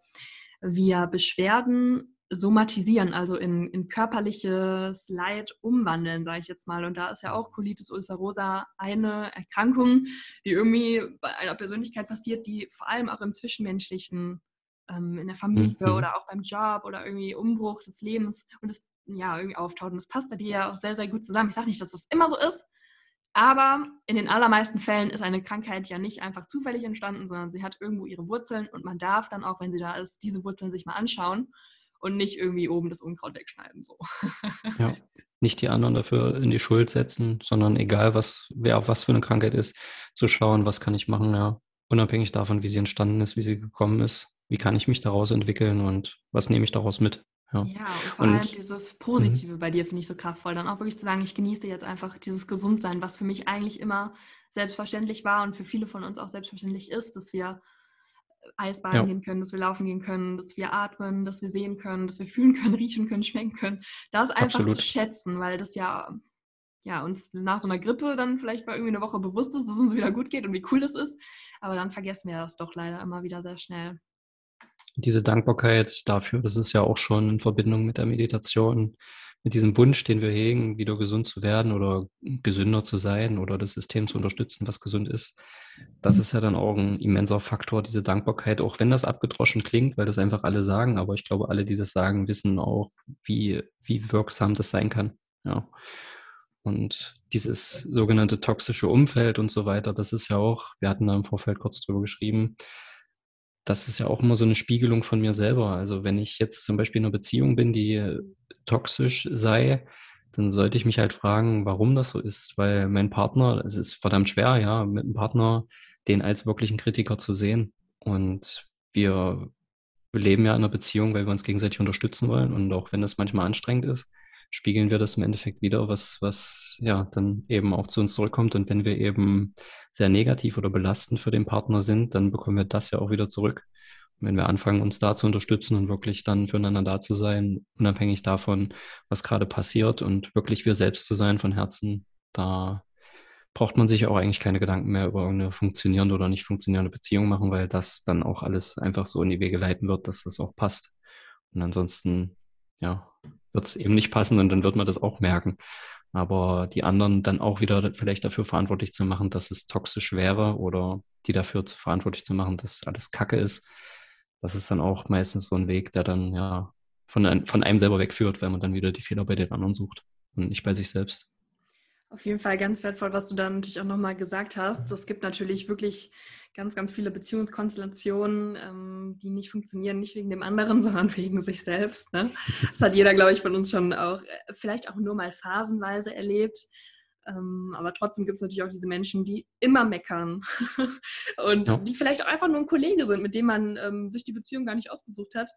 wir Beschwerden somatisieren, also in, in körperliches Leid umwandeln, sage ich jetzt mal. Und da ist ja auch Colitis ulcerosa eine Erkrankung, die irgendwie bei einer Persönlichkeit passiert, die vor allem auch im Zwischenmenschlichen ähm, in der Familie mhm. oder auch beim Job oder irgendwie Umbruch des Lebens und es ja irgendwie auftaucht. Und das passt bei dir ja auch sehr, sehr gut zusammen. Ich sage nicht, dass das immer so ist, aber in den allermeisten Fällen ist eine Krankheit ja nicht einfach zufällig entstanden, sondern sie hat irgendwo ihre Wurzeln und man darf dann auch, wenn sie da ist, diese Wurzeln sich mal anschauen und nicht irgendwie oben das Unkraut wegschneiden. So. Ja, nicht die anderen dafür in die Schuld setzen, sondern egal, was, wer auf was für eine Krankheit ist, zu schauen, was kann ich machen, ja. Unabhängig davon, wie sie entstanden ist, wie sie gekommen ist, wie kann ich mich daraus entwickeln und was nehme ich daraus mit. Ja, ja und vor und, allem dieses mhm. Positive mh. bei dir finde ich so kraftvoll. Dann auch wirklich zu sagen, ich genieße jetzt einfach dieses Gesundsein, was für mich eigentlich immer selbstverständlich war und für viele von uns auch selbstverständlich ist, dass wir äh, Eisbaden ja. gehen können, dass wir laufen gehen können, dass wir atmen, dass wir sehen können, dass wir fühlen können, riechen können, schmecken können. Das einfach Absolut. zu schätzen, weil das ja, ja uns nach so einer Grippe dann vielleicht mal irgendwie eine Woche bewusst ist, dass es uns wieder gut geht und wie cool das ist. Aber dann vergessen wir das doch leider immer wieder sehr schnell diese Dankbarkeit dafür, das ist ja auch schon in Verbindung mit der Meditation, mit diesem Wunsch, den wir hegen, wieder gesund zu werden oder gesünder zu sein oder das System zu unterstützen, was gesund ist. Das ist ja dann auch ein immenser Faktor, diese Dankbarkeit, auch wenn das abgedroschen klingt, weil das einfach alle sagen, aber ich glaube, alle, die das sagen, wissen auch, wie, wie wirksam das sein kann. Ja. Und dieses sogenannte toxische Umfeld und so weiter, das ist ja auch, wir hatten da im Vorfeld kurz drüber geschrieben, das ist ja auch immer so eine Spiegelung von mir selber. Also wenn ich jetzt zum Beispiel in einer Beziehung bin, die toxisch sei, dann sollte ich mich halt fragen, warum das so ist. Weil mein Partner, es ist verdammt schwer, ja, mit einem Partner den als wirklichen Kritiker zu sehen. Und wir leben ja in einer Beziehung, weil wir uns gegenseitig unterstützen wollen. Und auch wenn das manchmal anstrengend ist, spiegeln wir das im Endeffekt wieder, was, was ja dann eben auch zu uns zurückkommt. Und wenn wir eben sehr negativ oder belastend für den Partner sind, dann bekommen wir das ja auch wieder zurück. Und wenn wir anfangen, uns da zu unterstützen und wirklich dann füreinander da zu sein, unabhängig davon, was gerade passiert und wirklich wir selbst zu sein von Herzen, da braucht man sich auch eigentlich keine Gedanken mehr über eine funktionierende oder nicht funktionierende Beziehung machen, weil das dann auch alles einfach so in die Wege leiten wird, dass das auch passt. Und ansonsten, ja, wird es eben nicht passen und dann wird man das auch merken. Aber die anderen dann auch wieder vielleicht dafür verantwortlich zu machen, dass es toxisch wäre oder die dafür verantwortlich zu machen, dass alles Kacke ist, das ist dann auch meistens so ein Weg, der dann ja von, ein, von einem selber wegführt, weil man dann wieder die Fehler bei den anderen sucht und nicht bei sich selbst. Auf jeden Fall ganz wertvoll, was du da natürlich auch nochmal gesagt hast. Es gibt natürlich wirklich ganz, ganz viele Beziehungskonstellationen, ähm, die nicht funktionieren, nicht wegen dem anderen, sondern wegen sich selbst. Ne? Das hat jeder, glaube ich, von uns schon auch, äh, vielleicht auch nur mal phasenweise erlebt. Ähm, aber trotzdem gibt es natürlich auch diese Menschen, die immer meckern und ja. die vielleicht auch einfach nur ein Kollege sind, mit dem man ähm, sich die Beziehung gar nicht ausgesucht hat.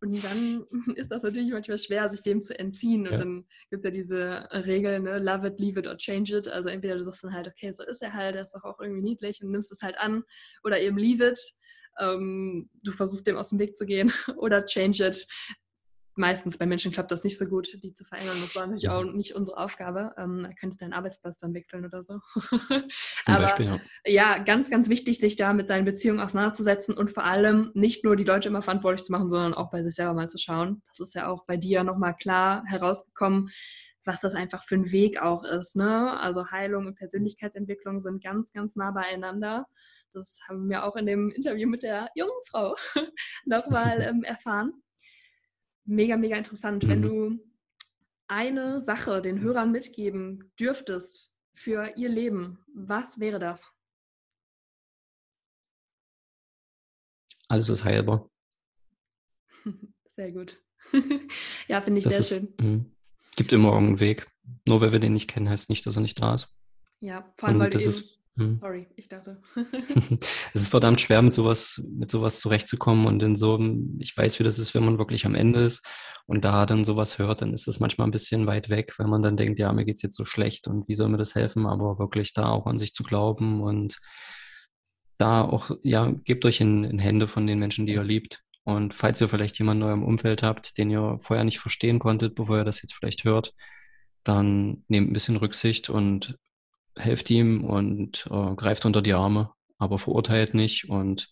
Und dann ist das natürlich manchmal schwer, sich dem zu entziehen. Und ja. dann gibt es ja diese Regel, ne? love it, leave it or change it. Also entweder du sagst dann halt, okay, so ist er halt, der ist doch auch irgendwie niedlich und nimmst es halt an. Oder eben leave it. Ähm, du versuchst dem aus dem Weg zu gehen. Oder change it meistens bei Menschen klappt das nicht so gut, die zu verändern. Das war natürlich auch nicht unsere Aufgabe. Ähm, da könntest du deinen Arbeitsplatz dann wechseln oder so. Aber Beispiel, ja. ja. ganz, ganz wichtig, sich da mit seinen Beziehungen auseinanderzusetzen und vor allem nicht nur die Leute immer verantwortlich zu machen, sondern auch bei sich selber mal zu schauen. Das ist ja auch bei dir nochmal klar herausgekommen, was das einfach für ein Weg auch ist. Ne? Also Heilung und Persönlichkeitsentwicklung sind ganz, ganz nah beieinander. Das haben wir auch in dem Interview mit der jungen Frau nochmal ähm, erfahren mega, mega interessant. Mhm. Wenn du eine Sache den Hörern mitgeben dürftest für ihr Leben, was wäre das? Alles ist heilbar. Sehr gut. ja, finde ich das sehr ist, schön. Mh, gibt immer irgendeinen Weg. Nur weil wir den nicht kennen, heißt nicht, dass er nicht da ist. Ja, vor allem, Und weil du eben Hm. Sorry, ich dachte. es ist verdammt schwer, mit sowas, mit sowas zurechtzukommen und in so, ich weiß, wie das ist, wenn man wirklich am Ende ist und da dann sowas hört, dann ist das manchmal ein bisschen weit weg, wenn man dann denkt, ja, mir geht's jetzt so schlecht und wie soll mir das helfen, aber wirklich da auch an sich zu glauben und da auch, ja, gebt euch in, in Hände von den Menschen, die ihr liebt. Und falls ihr vielleicht jemanden in eurem Umfeld habt, den ihr vorher nicht verstehen konntet, bevor ihr das jetzt vielleicht hört, dann nehmt ein bisschen Rücksicht und helft ihm und äh, greift unter die Arme, aber verurteilt nicht und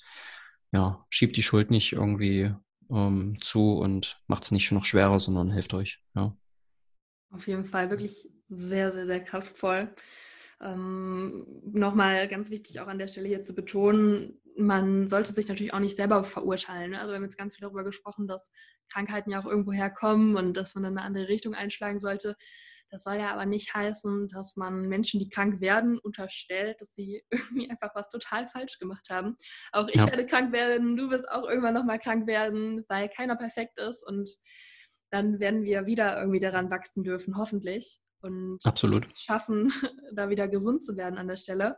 ja, schiebt die Schuld nicht irgendwie ähm, zu und macht es nicht noch schwerer, sondern helft euch. Ja. Auf jeden Fall wirklich sehr, sehr, sehr kraftvoll. Ähm, Nochmal ganz wichtig auch an der Stelle hier zu betonen, man sollte sich natürlich auch nicht selber verurteilen. Ne? Also wir haben jetzt ganz viel darüber gesprochen, dass Krankheiten ja auch irgendwo herkommen und dass man dann eine andere Richtung einschlagen sollte. Das soll ja aber nicht heißen, dass man Menschen, die krank werden, unterstellt, dass sie irgendwie einfach was total falsch gemacht haben. Auch ich ja. werde krank werden, du wirst auch irgendwann nochmal krank werden, weil keiner perfekt ist und dann werden wir wieder irgendwie daran wachsen dürfen, hoffentlich. Und Absolut. schaffen, da wieder gesund zu werden an der Stelle.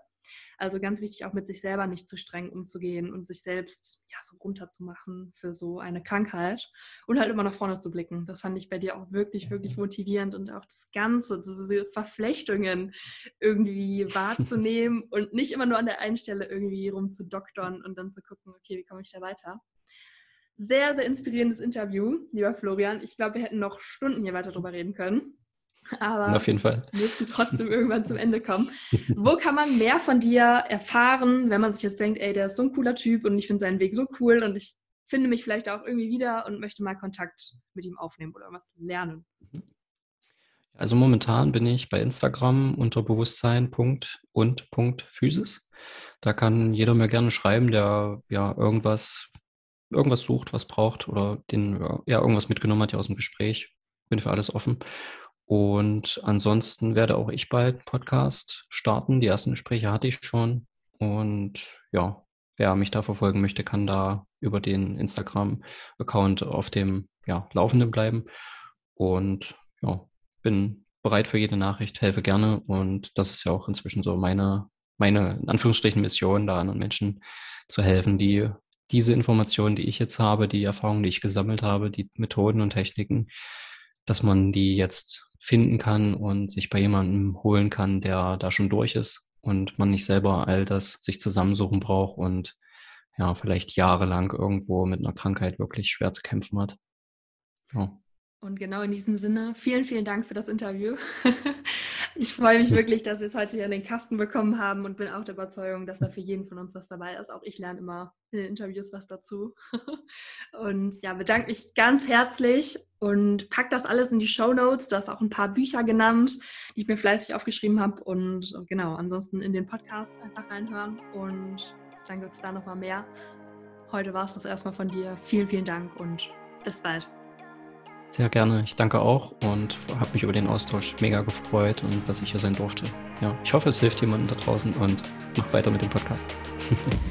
Also ganz wichtig, auch mit sich selber nicht zu streng umzugehen und sich selbst ja, so runterzumachen für so eine Krankheit und halt immer nach vorne zu blicken. Das fand ich bei dir auch wirklich, wirklich motivierend und auch das Ganze, diese Verflechtungen irgendwie wahrzunehmen und nicht immer nur an der einen Stelle irgendwie rumzudoktern und dann zu gucken, okay, wie komme ich da weiter. Sehr, sehr inspirierendes Interview, lieber Florian. Ich glaube, wir hätten noch Stunden hier weiter drüber reden können. Aber auf jeden Fall. wir müssen trotzdem irgendwann zum Ende kommen. Wo kann man mehr von dir erfahren, wenn man sich jetzt denkt, ey, der ist so ein cooler Typ und ich finde seinen Weg so cool und ich finde mich vielleicht auch irgendwie wieder und möchte mal Kontakt mit ihm aufnehmen oder was lernen? Also momentan bin ich bei Instagram unter Bewusstsein und Physis. Da kann jeder mir gerne schreiben, der ja irgendwas, irgendwas sucht, was braucht oder den ja irgendwas mitgenommen hat ja aus dem Gespräch. Bin für alles offen. Und ansonsten werde auch ich bald Podcast starten. Die ersten Gespräche hatte ich schon. Und ja, wer mich da verfolgen möchte, kann da über den Instagram-Account auf dem ja, Laufenden bleiben. Und ja, bin bereit für jede Nachricht, helfe gerne. Und das ist ja auch inzwischen so meine, meine in Anführungsstrichen Mission, da anderen Menschen zu helfen, die diese Informationen, die ich jetzt habe, die Erfahrungen, die ich gesammelt habe, die Methoden und Techniken, dass man die jetzt finden kann und sich bei jemandem holen kann, der da schon durch ist und man nicht selber all das sich zusammensuchen braucht und ja, vielleicht jahrelang irgendwo mit einer Krankheit wirklich schwer zu kämpfen hat. Ja. Und genau in diesem Sinne, vielen, vielen Dank für das Interview. ich freue mich wirklich, dass wir es heute hier in den Kasten bekommen haben und bin auch der Überzeugung, dass da für jeden von uns was dabei ist. Auch ich lerne immer in den Interviews was dazu. und ja, bedanke mich ganz herzlich und pack das alles in die Show Notes. Du hast auch ein paar Bücher genannt, die ich mir fleißig aufgeschrieben habe. Und genau, ansonsten in den Podcast einfach reinhören und dann gibt es da nochmal mehr. Heute war es das erstmal von dir. Vielen, vielen Dank und bis bald. Sehr gerne. Ich danke auch und habe mich über den Austausch mega gefreut und dass ich hier sein durfte. Ja, ich hoffe, es hilft jemandem da draußen und mach weiter mit dem Podcast.